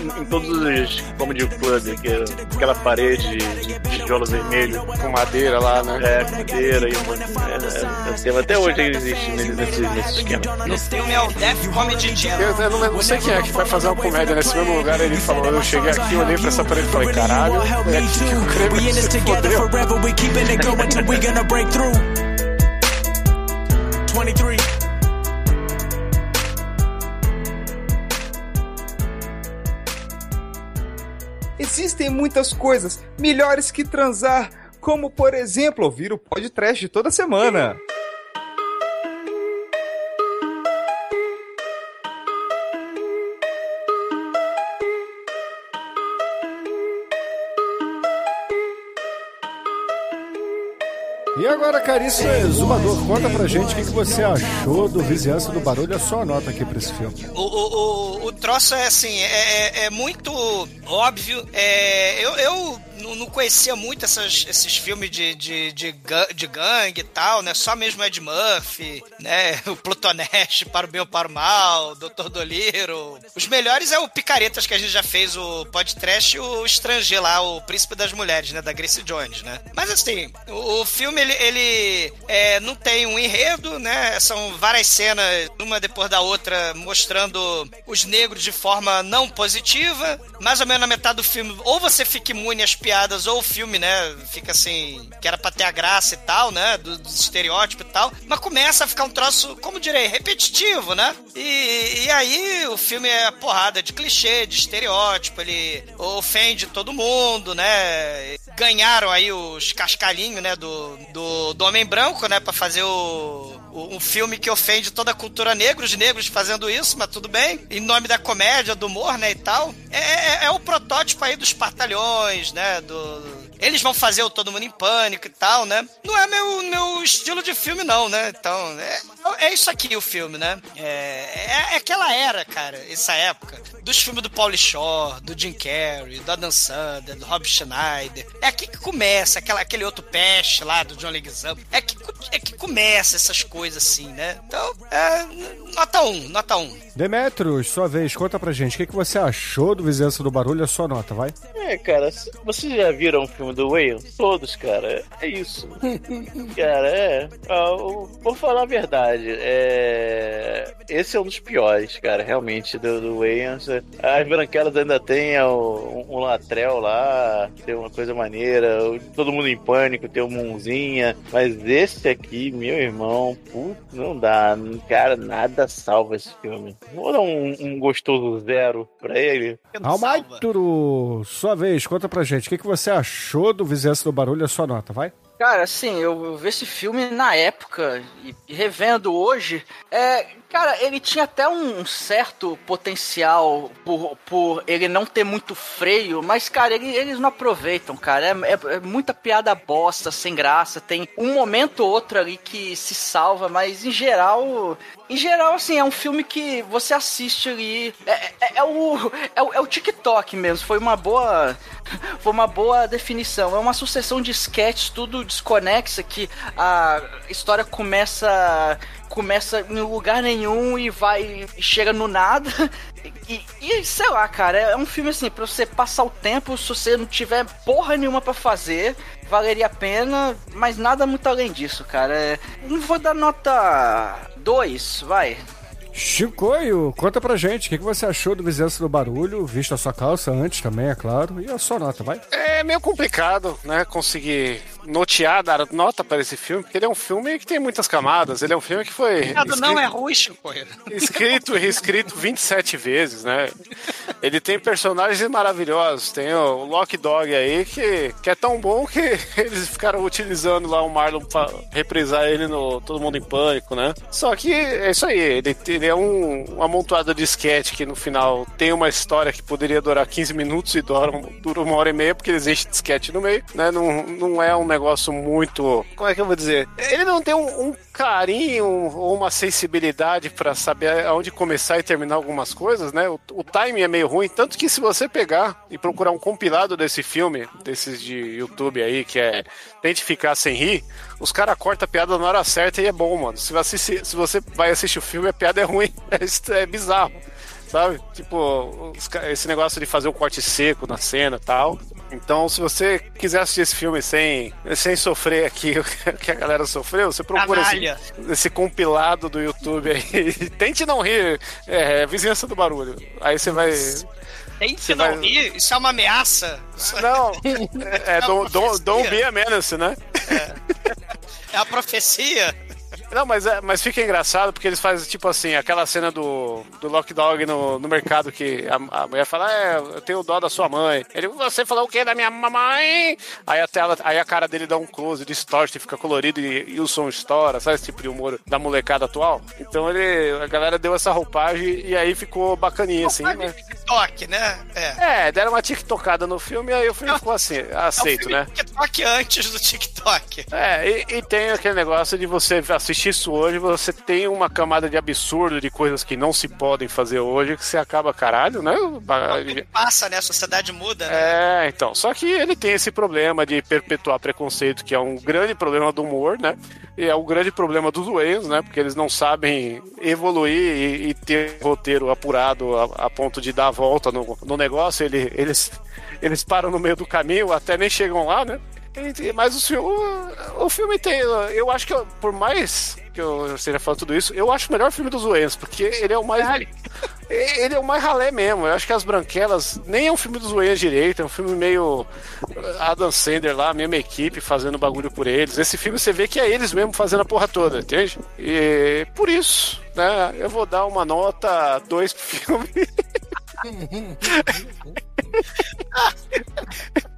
em, em todos os comedy club, que, aquela parede de, de tijolos vermelhos. Com madeira lá, né? É, cadeira e uma. É, é, é, tema. até hoje ele existe nesse, nesse, nesse esquema. No filme é o Death Comedy Jam. Eu, eu não, não sei quem é que vai fazer uma comédia nesse mesmo lugar. Ele falou, eu cheguei aqui, olhei pra essa parede e falei, caralho, é aqui que o creme We in it se together fodeu. forever. We keeping it going till we gonna break through. 23. Existem muitas coisas melhores que transar, como por exemplo ouvir o podcast toda semana. E agora, caríssimo exumador, conta pra gente o que, que você achou do Vizinhança do Barulho. A sua nota aqui pra esse filme. O, o, o, o troço é assim, é, é- é muito óbvio. É, eu, eu não conhecia muito essas- esses filmes de, de, de, de gangue e tal, né? Só mesmo Ed Murphy, né? [LAUGHS] O Plutoneste para o bem ou para o mal, Dr. Doliro. Os melhores é o Picaretas que a gente já fez, o podcast e o Estrangeiro lá, o Príncipe das Mulheres, né? Da Grace Jones, né? Mas assim, o, o filme ele, ele é, não tem um enredo, né? São várias cenas, uma depois da outra, mostrando os negros de forma não positiva. Mais ou menos na metade do filme, ou você fica imune às piadas, ou o filme, né? Fica assim, que era pra ter a graça e tal, né? Do- Dos estereótipos e tal. Mas começa a ficar um troço, como direi, repetitivo, né? E, e aí o filme é porrada de clichê, de estereótipo, ele ofende todo mundo, né? Ganharam aí os cascalhinhos, né? Do, do, do Homem Branco, né? Pra fazer o, o- um filme que ofende toda a cultura negra, os negros fazendo isso, mas tudo bem. Em nome da comédia, do humor, né? E tal. É, é, é o protótipo aí dos partalhões, né? Do, eles vão fazer o Todo Mundo em Pânico e tal, né? Não é meu, meu estilo de filme, não, né? Então, é, é isso aqui o filme, né? É, é, é aquela era, cara, essa época, dos filmes do Pauly Shore, do Jim Carrey, do Adam Sandler, do Rob Schneider. É aqui que começa, aquela, aquele outro peste lá do John Leguizamo. É que, é que começa essas coisas assim, né? Então, é, nota 1, nota 1. Demetrios, sua vez, conta pra gente o que, que você achou do Vizinhança do Barulho. A sua nota, vai. É, cara, vocês já viram o filme do Whale? Todos, cara. É isso. cara, é. Ah, vou falar a verdade. É. Esse é um dos piores, cara, realmente, do, do Wayans. As branquelas ainda tem um, um latrel lá, tem uma coisa maneira. Todo mundo em pânico, tem uma mãozinha. Mas esse aqui, meu irmão, putz, não dá. Cara, nada salva esse filme. Vou dar um, um gostoso zero pra ele. Almaituro, sua vez, conta pra gente o que, que você achou do Vizinhança do Barulho. A sua nota, vai. Cara, assim, eu, vi esse filme na época e revendo hoje, é, cara, ele tinha até um certo potencial por, por ele não ter muito freio, mas, cara, ele- eles não aproveitam, cara. É, é- é muita piada bosta, sem graça. Tem um momento ou outro ali que se salva, mas em geral. Em geral, assim, é um filme que você assiste ali. É, é- é o, é, o, é o TikTok mesmo. Foi uma boa. Foi uma boa definição. É uma sucessão de sketches, tudo desconexa, que a história começa. Começa em lugar nenhum e vai. e chega no nada. E, e, sei lá, cara, é um filme assim, pra você passar o tempo, se você não tiver porra nenhuma pra fazer, valeria a pena, mas nada muito além disso, cara. É, não vou dar nota 2, vai. Chicoio, conta pra gente o que, que você achou do Vizinhança do Barulho, visto a sua calça antes também, é claro. E a sua nota, vai. É meio complicado, né? Conseguir notear, dar nota para esse filme, porque ele é um filme que tem muitas camadas. Ele é um filme que foi. Ricardo, não é ruim, Chico. Escrito e reescrito 27 vezes, né? Ele tem personagens maravilhosos. Tem o Lock Dog aí, que, que é tão bom que [LAUGHS] eles ficaram utilizando lá o Marlon pra reprisar ele no Todo Mundo em Pânico, né? Só que é isso aí, ele, ele é um, uma amontoada de sketch que no final tem uma história que poderia durar 15 minutos e dura, dura uma hora e meia, porque eles enchem de sketch no meio, né? Não, não é um negócio muito. Como é que eu vou dizer? Ele não tem um, um carinho ou uma sensibilidade pra saber aonde começar e terminar algumas coisas, né? O, o timing é meio ruim, tanto que se você pegar e procurar um compilado desse filme, desses de YouTube aí, que é Tente Ficar Sem Rir, os caras cortam a piada na hora certa e é bom, mano. Se você, se você vai assistir o filme, a piada é ruim. [LAUGHS] É, é bizarro. Sabe? Tipo, esse negócio de fazer o corte seco na cena e tal. Então, se você quiser assistir esse filme sem, sem sofrer aqui [LAUGHS] o que a galera sofreu, você procura esse, esse compilado do YouTube aí. [LAUGHS] Tente não rir, é, Vizinhança do Barulho. Aí você vai. Você não vai- rir, isso é uma ameaça. Não, [LAUGHS] é, É don't, uma don't, don't be a menace, né? é a profecia. Não, mas, é- mas fica engraçado porque eles fazem tipo assim, aquela cena do, do Lock Dog no, no mercado que a, a mulher fala, é, eu tenho dó da sua mãe. Ele, você falou o quê da minha mamãe? Aí a, tela, aí a cara dele dá um close, distorce, fica colorido e, e o som estoura, sabe esse tipo de humor da molecada atual? Então ele, a galera deu essa roupagem e aí ficou bacaninha assim, né? TikTok, né? É. É, deram uma tiktokada no filme e aí o filme ficou assim, aceito, é um né? TikTok antes do TikTok. É, e, e tem aquele negócio de você assistir isso hoje, você tem uma camada de absurdo de coisas que não se podem fazer hoje, que você acaba, caralho, né? Passa, né? A sociedade muda, né? É, então. Só que ele tem esse problema de perpetuar preconceito, que é um grande problema do humor, né? E é o grande problema dos Wayans, né? Porque eles não sabem evoluir e, e ter roteiro apurado a, a ponto de dar a volta no, no negócio. Ele, eles, eles param no meio do caminho, até nem chegam lá, né? Mas o, filme- o, filme tem. Eu acho que, eu- por mais que eu esteja falando tudo isso, eu acho o melhor filme dos Wayans, porque ele é o mais. Ele é o mais ralé mesmo. Eu acho que As Branquelas nem é um filme dos Wayans direito, é um filme meio Adam Sandler lá, a mesma equipe fazendo bagulho por eles. Esse filme você vê que é eles mesmo fazendo a porra toda, entende? E por isso, né, eu vou dar uma nota 2 pro filme. [LAUGHS] [LAUGHS]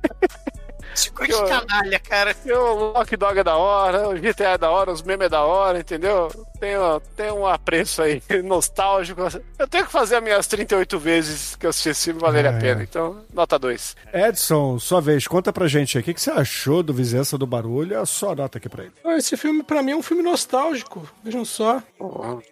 Esse coisa de canalha, cara. O Lock Dog é da hora, o GTA é da hora, os memes é da hora, entendeu? Tem, tem um apreço aí [LAUGHS] nostálgico. Eu tenho que fazer as minhas 38 vezes que eu assisti esse filme valer a É. pena. Então, nota 2. Edson, sua vez, conta pra gente aí. O que, que você achou do Vizinhança do Barulho? A sua nota aqui pra ele. Esse filme, pra mim, é um filme nostálgico. Vejam só.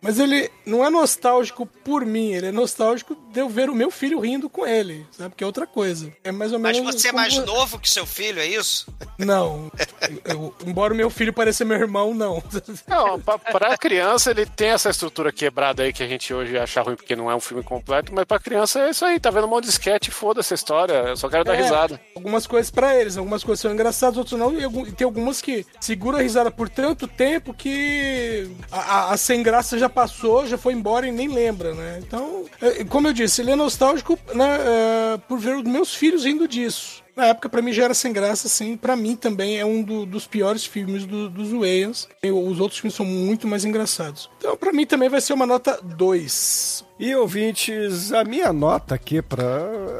Mas ele não é nostálgico por mim, ele é nostálgico de eu ver o meu filho rindo com ele, sabe? Que é outra coisa. É mais ou Mas menos. você é mais novo que seu filho, é isso? Não. Eu- embora o meu filho pareça meu irmão, não. Não, pra, pra criança ele tem essa estrutura quebrada aí que a gente hoje acha ruim porque não é um filme completo, mas pra criança é isso aí, tá vendo um monte de sketch, foda-se a história, eu só quero dar É, risada. Algumas coisas pra eles, algumas coisas são engraçadas, outras não. E tem algumas que seguram a risada por tanto tempo que a, a- a sem graça já passou, já foi embora e nem lembra, né? Então, é, como eu disse, ele é nostálgico né, é, por ver os meus filhos rindo disso. Na época, pra mim, já era sem graça, assim. Pra mim também é um do- dos piores filmes do- dos Wayans. Os outros filmes são muito mais engraçados. Então, pra mim também vai ser uma nota 2. E ouvintes, a minha nota aqui pra.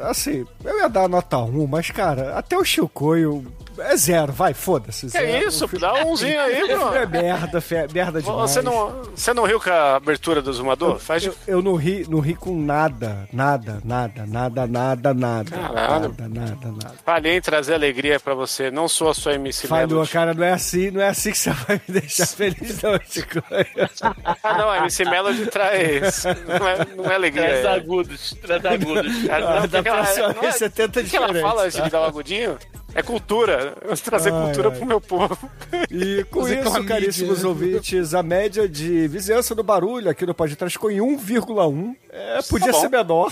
Assim, eu ia dar a nota 1, mas cara, até o Chicoio é zero, vai, foda-se. Que zero. isso, dá um umzinho aí, O filme bro. É merda, fe- merda demais. Você não, você não riu com a abertura do Zumador? Faz de Eu, eu não ri, não ri com nada, nada, nada, nada, nada, nada. Caralho. Nada, nada, nada. Falhei em trazer alegria pra você, não sou a sua MC Falhou, Melody. cara, não é assim, não é assim que você vai me deixar [LAUGHS] feliz, não, Chico. Ah, não, a MC Melody traz. Não é, não é alegria. Traz é- agudos, traz agudos. Ah, não, da próxima vez é- você tenta o que ela fala antes de dar o agudinho? É cultura. Eu vou trazer Ai, cultura ai. pro meu povo. E [LAUGHS] com Fazer isso, clamídia. caríssimos ouvintes, a média de vizinhança do barulho aqui no podcast ficou em 1,1. É, podia bom. ser menor.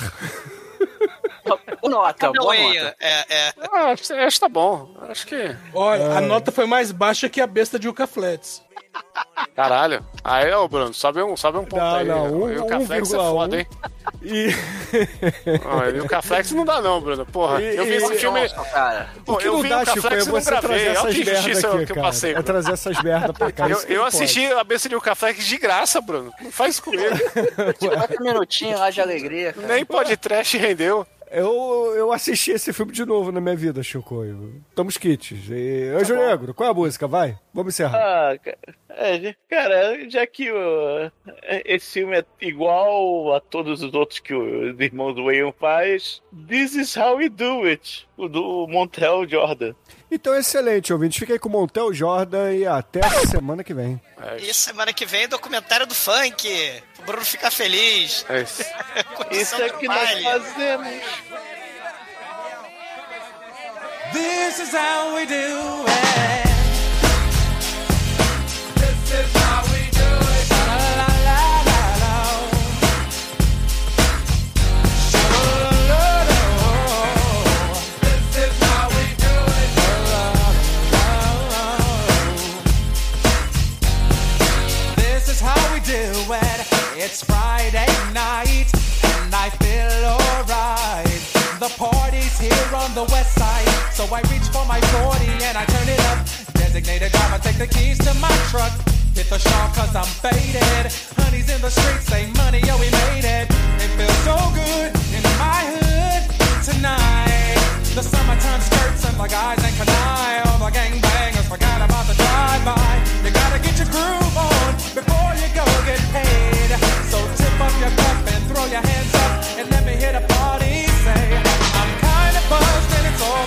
Boa nota, Não, boa é, nota. é, é. Ah, acho, que tá bom. Acho que. Olha, a nota foi mais baixa que a besta de Yuka Flats. Caralho. Aí, ô, Bruno, sobe um, sobe um ponto Não, aí. não, um- e o Caflex é 1,1. foda, hein? E [LAUGHS] Ah, e o Caflex não dá, não, Bruno. Porra, E- eu vi esse filme. Nossa, cara. Pô, o que eu não vi dá, o Chico, é Caflex e não você gravei. trazer Olha essas que injustiça aqui, que eu cara. passei, É trazer essas merda pra cá. Eu, eu não assisti a besta de Caflex de graça, Bruno. Não faz comigo. Quatro minutinhos lá de alegria, cara. Nem pode trash rendeu. Eu, eu assisti esse filme de novo na minha vida, Chico. Estamos kits. E... Anjo Negro, qual é a música? Vai, vamos encerrar. Ah, é, cara, já que o- esse filme é igual a todos os outros que os irmãos Wayne faz, This is how we do it, o do Montel Jordan. Então, excelente, ouvinte. Fica aí com o Montel Jordan e até a semana que vem. E semana que vem, documentário do funk. O Bruno fica feliz. É isso. [LAUGHS] Isso é que nós fazemos. This is how we do it. It's Friday night and I feel alright. The party's here on the west side, so I reach for my 40 and I turn it up. Designated driver, take the keys to my truck. Hit the shop cause I'm faded. Honey's in the streets, say money, yo, we made it. It feels so good in my hood tonight. The summertime skirts and the guys in canine. All the gangbangers forgot about the drive-by. You gotta get your groove on before you go get paid. So tip up your cup and throw your hands up and let me hit a party. Say, I'm kinda buzzed and it's all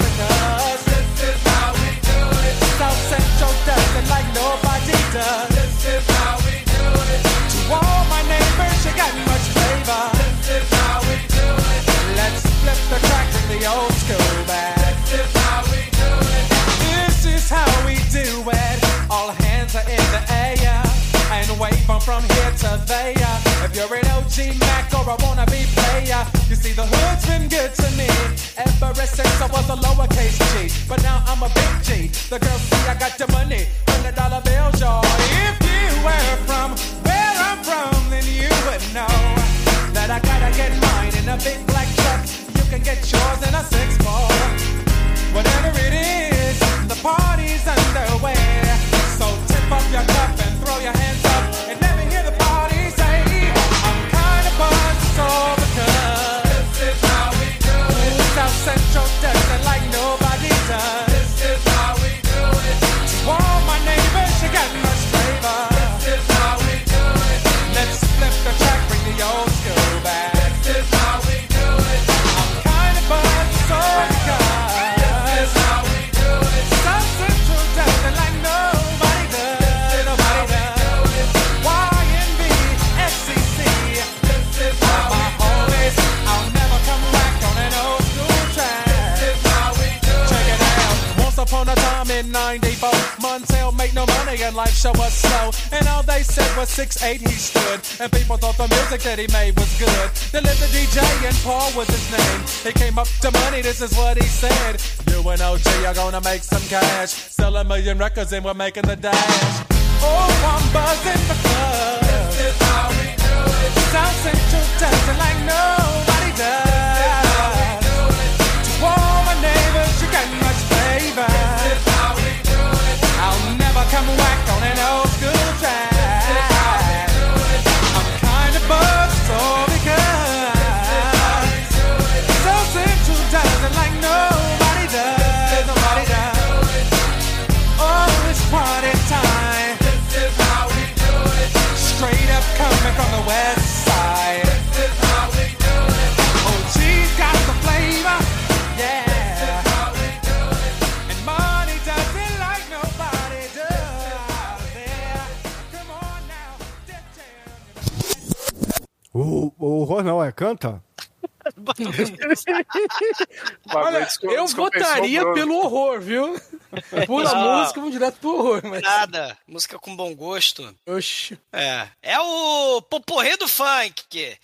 the track to the old school back. This is how we do it. This is how we do it. All hands are in the air and wave from here to there. If you're an OG Mac or a wannabe player, you see the hood's been good to me ever since I was a lowercase G. But now I'm a big G. The girls see I got the money, hundred dollar bills, y'all. And life show was slow. And all they said was 6'8 he stood. And people thought the music that he made was good. They lived the DJ and Paul was his name. He came up to money, this is what he said. You and OG are gonna make some cash. Sell a million records and we're making the dash. Oh, I'm buzzing because this is how we do it. South Central like nobody does. Come back on an old school track. I'm kinda buzzed, so because South Central does like nobody does. Nobody does. Oh, it's party time. Straight up coming from the west O, o horror não, é canta? [LAUGHS] Olha, eu votaria pelo horror, viu? Pura Ah. música, vamos direto pro horror. Mas... Nada. Música com bom gosto. Oxi. É. É o poporrê do funk.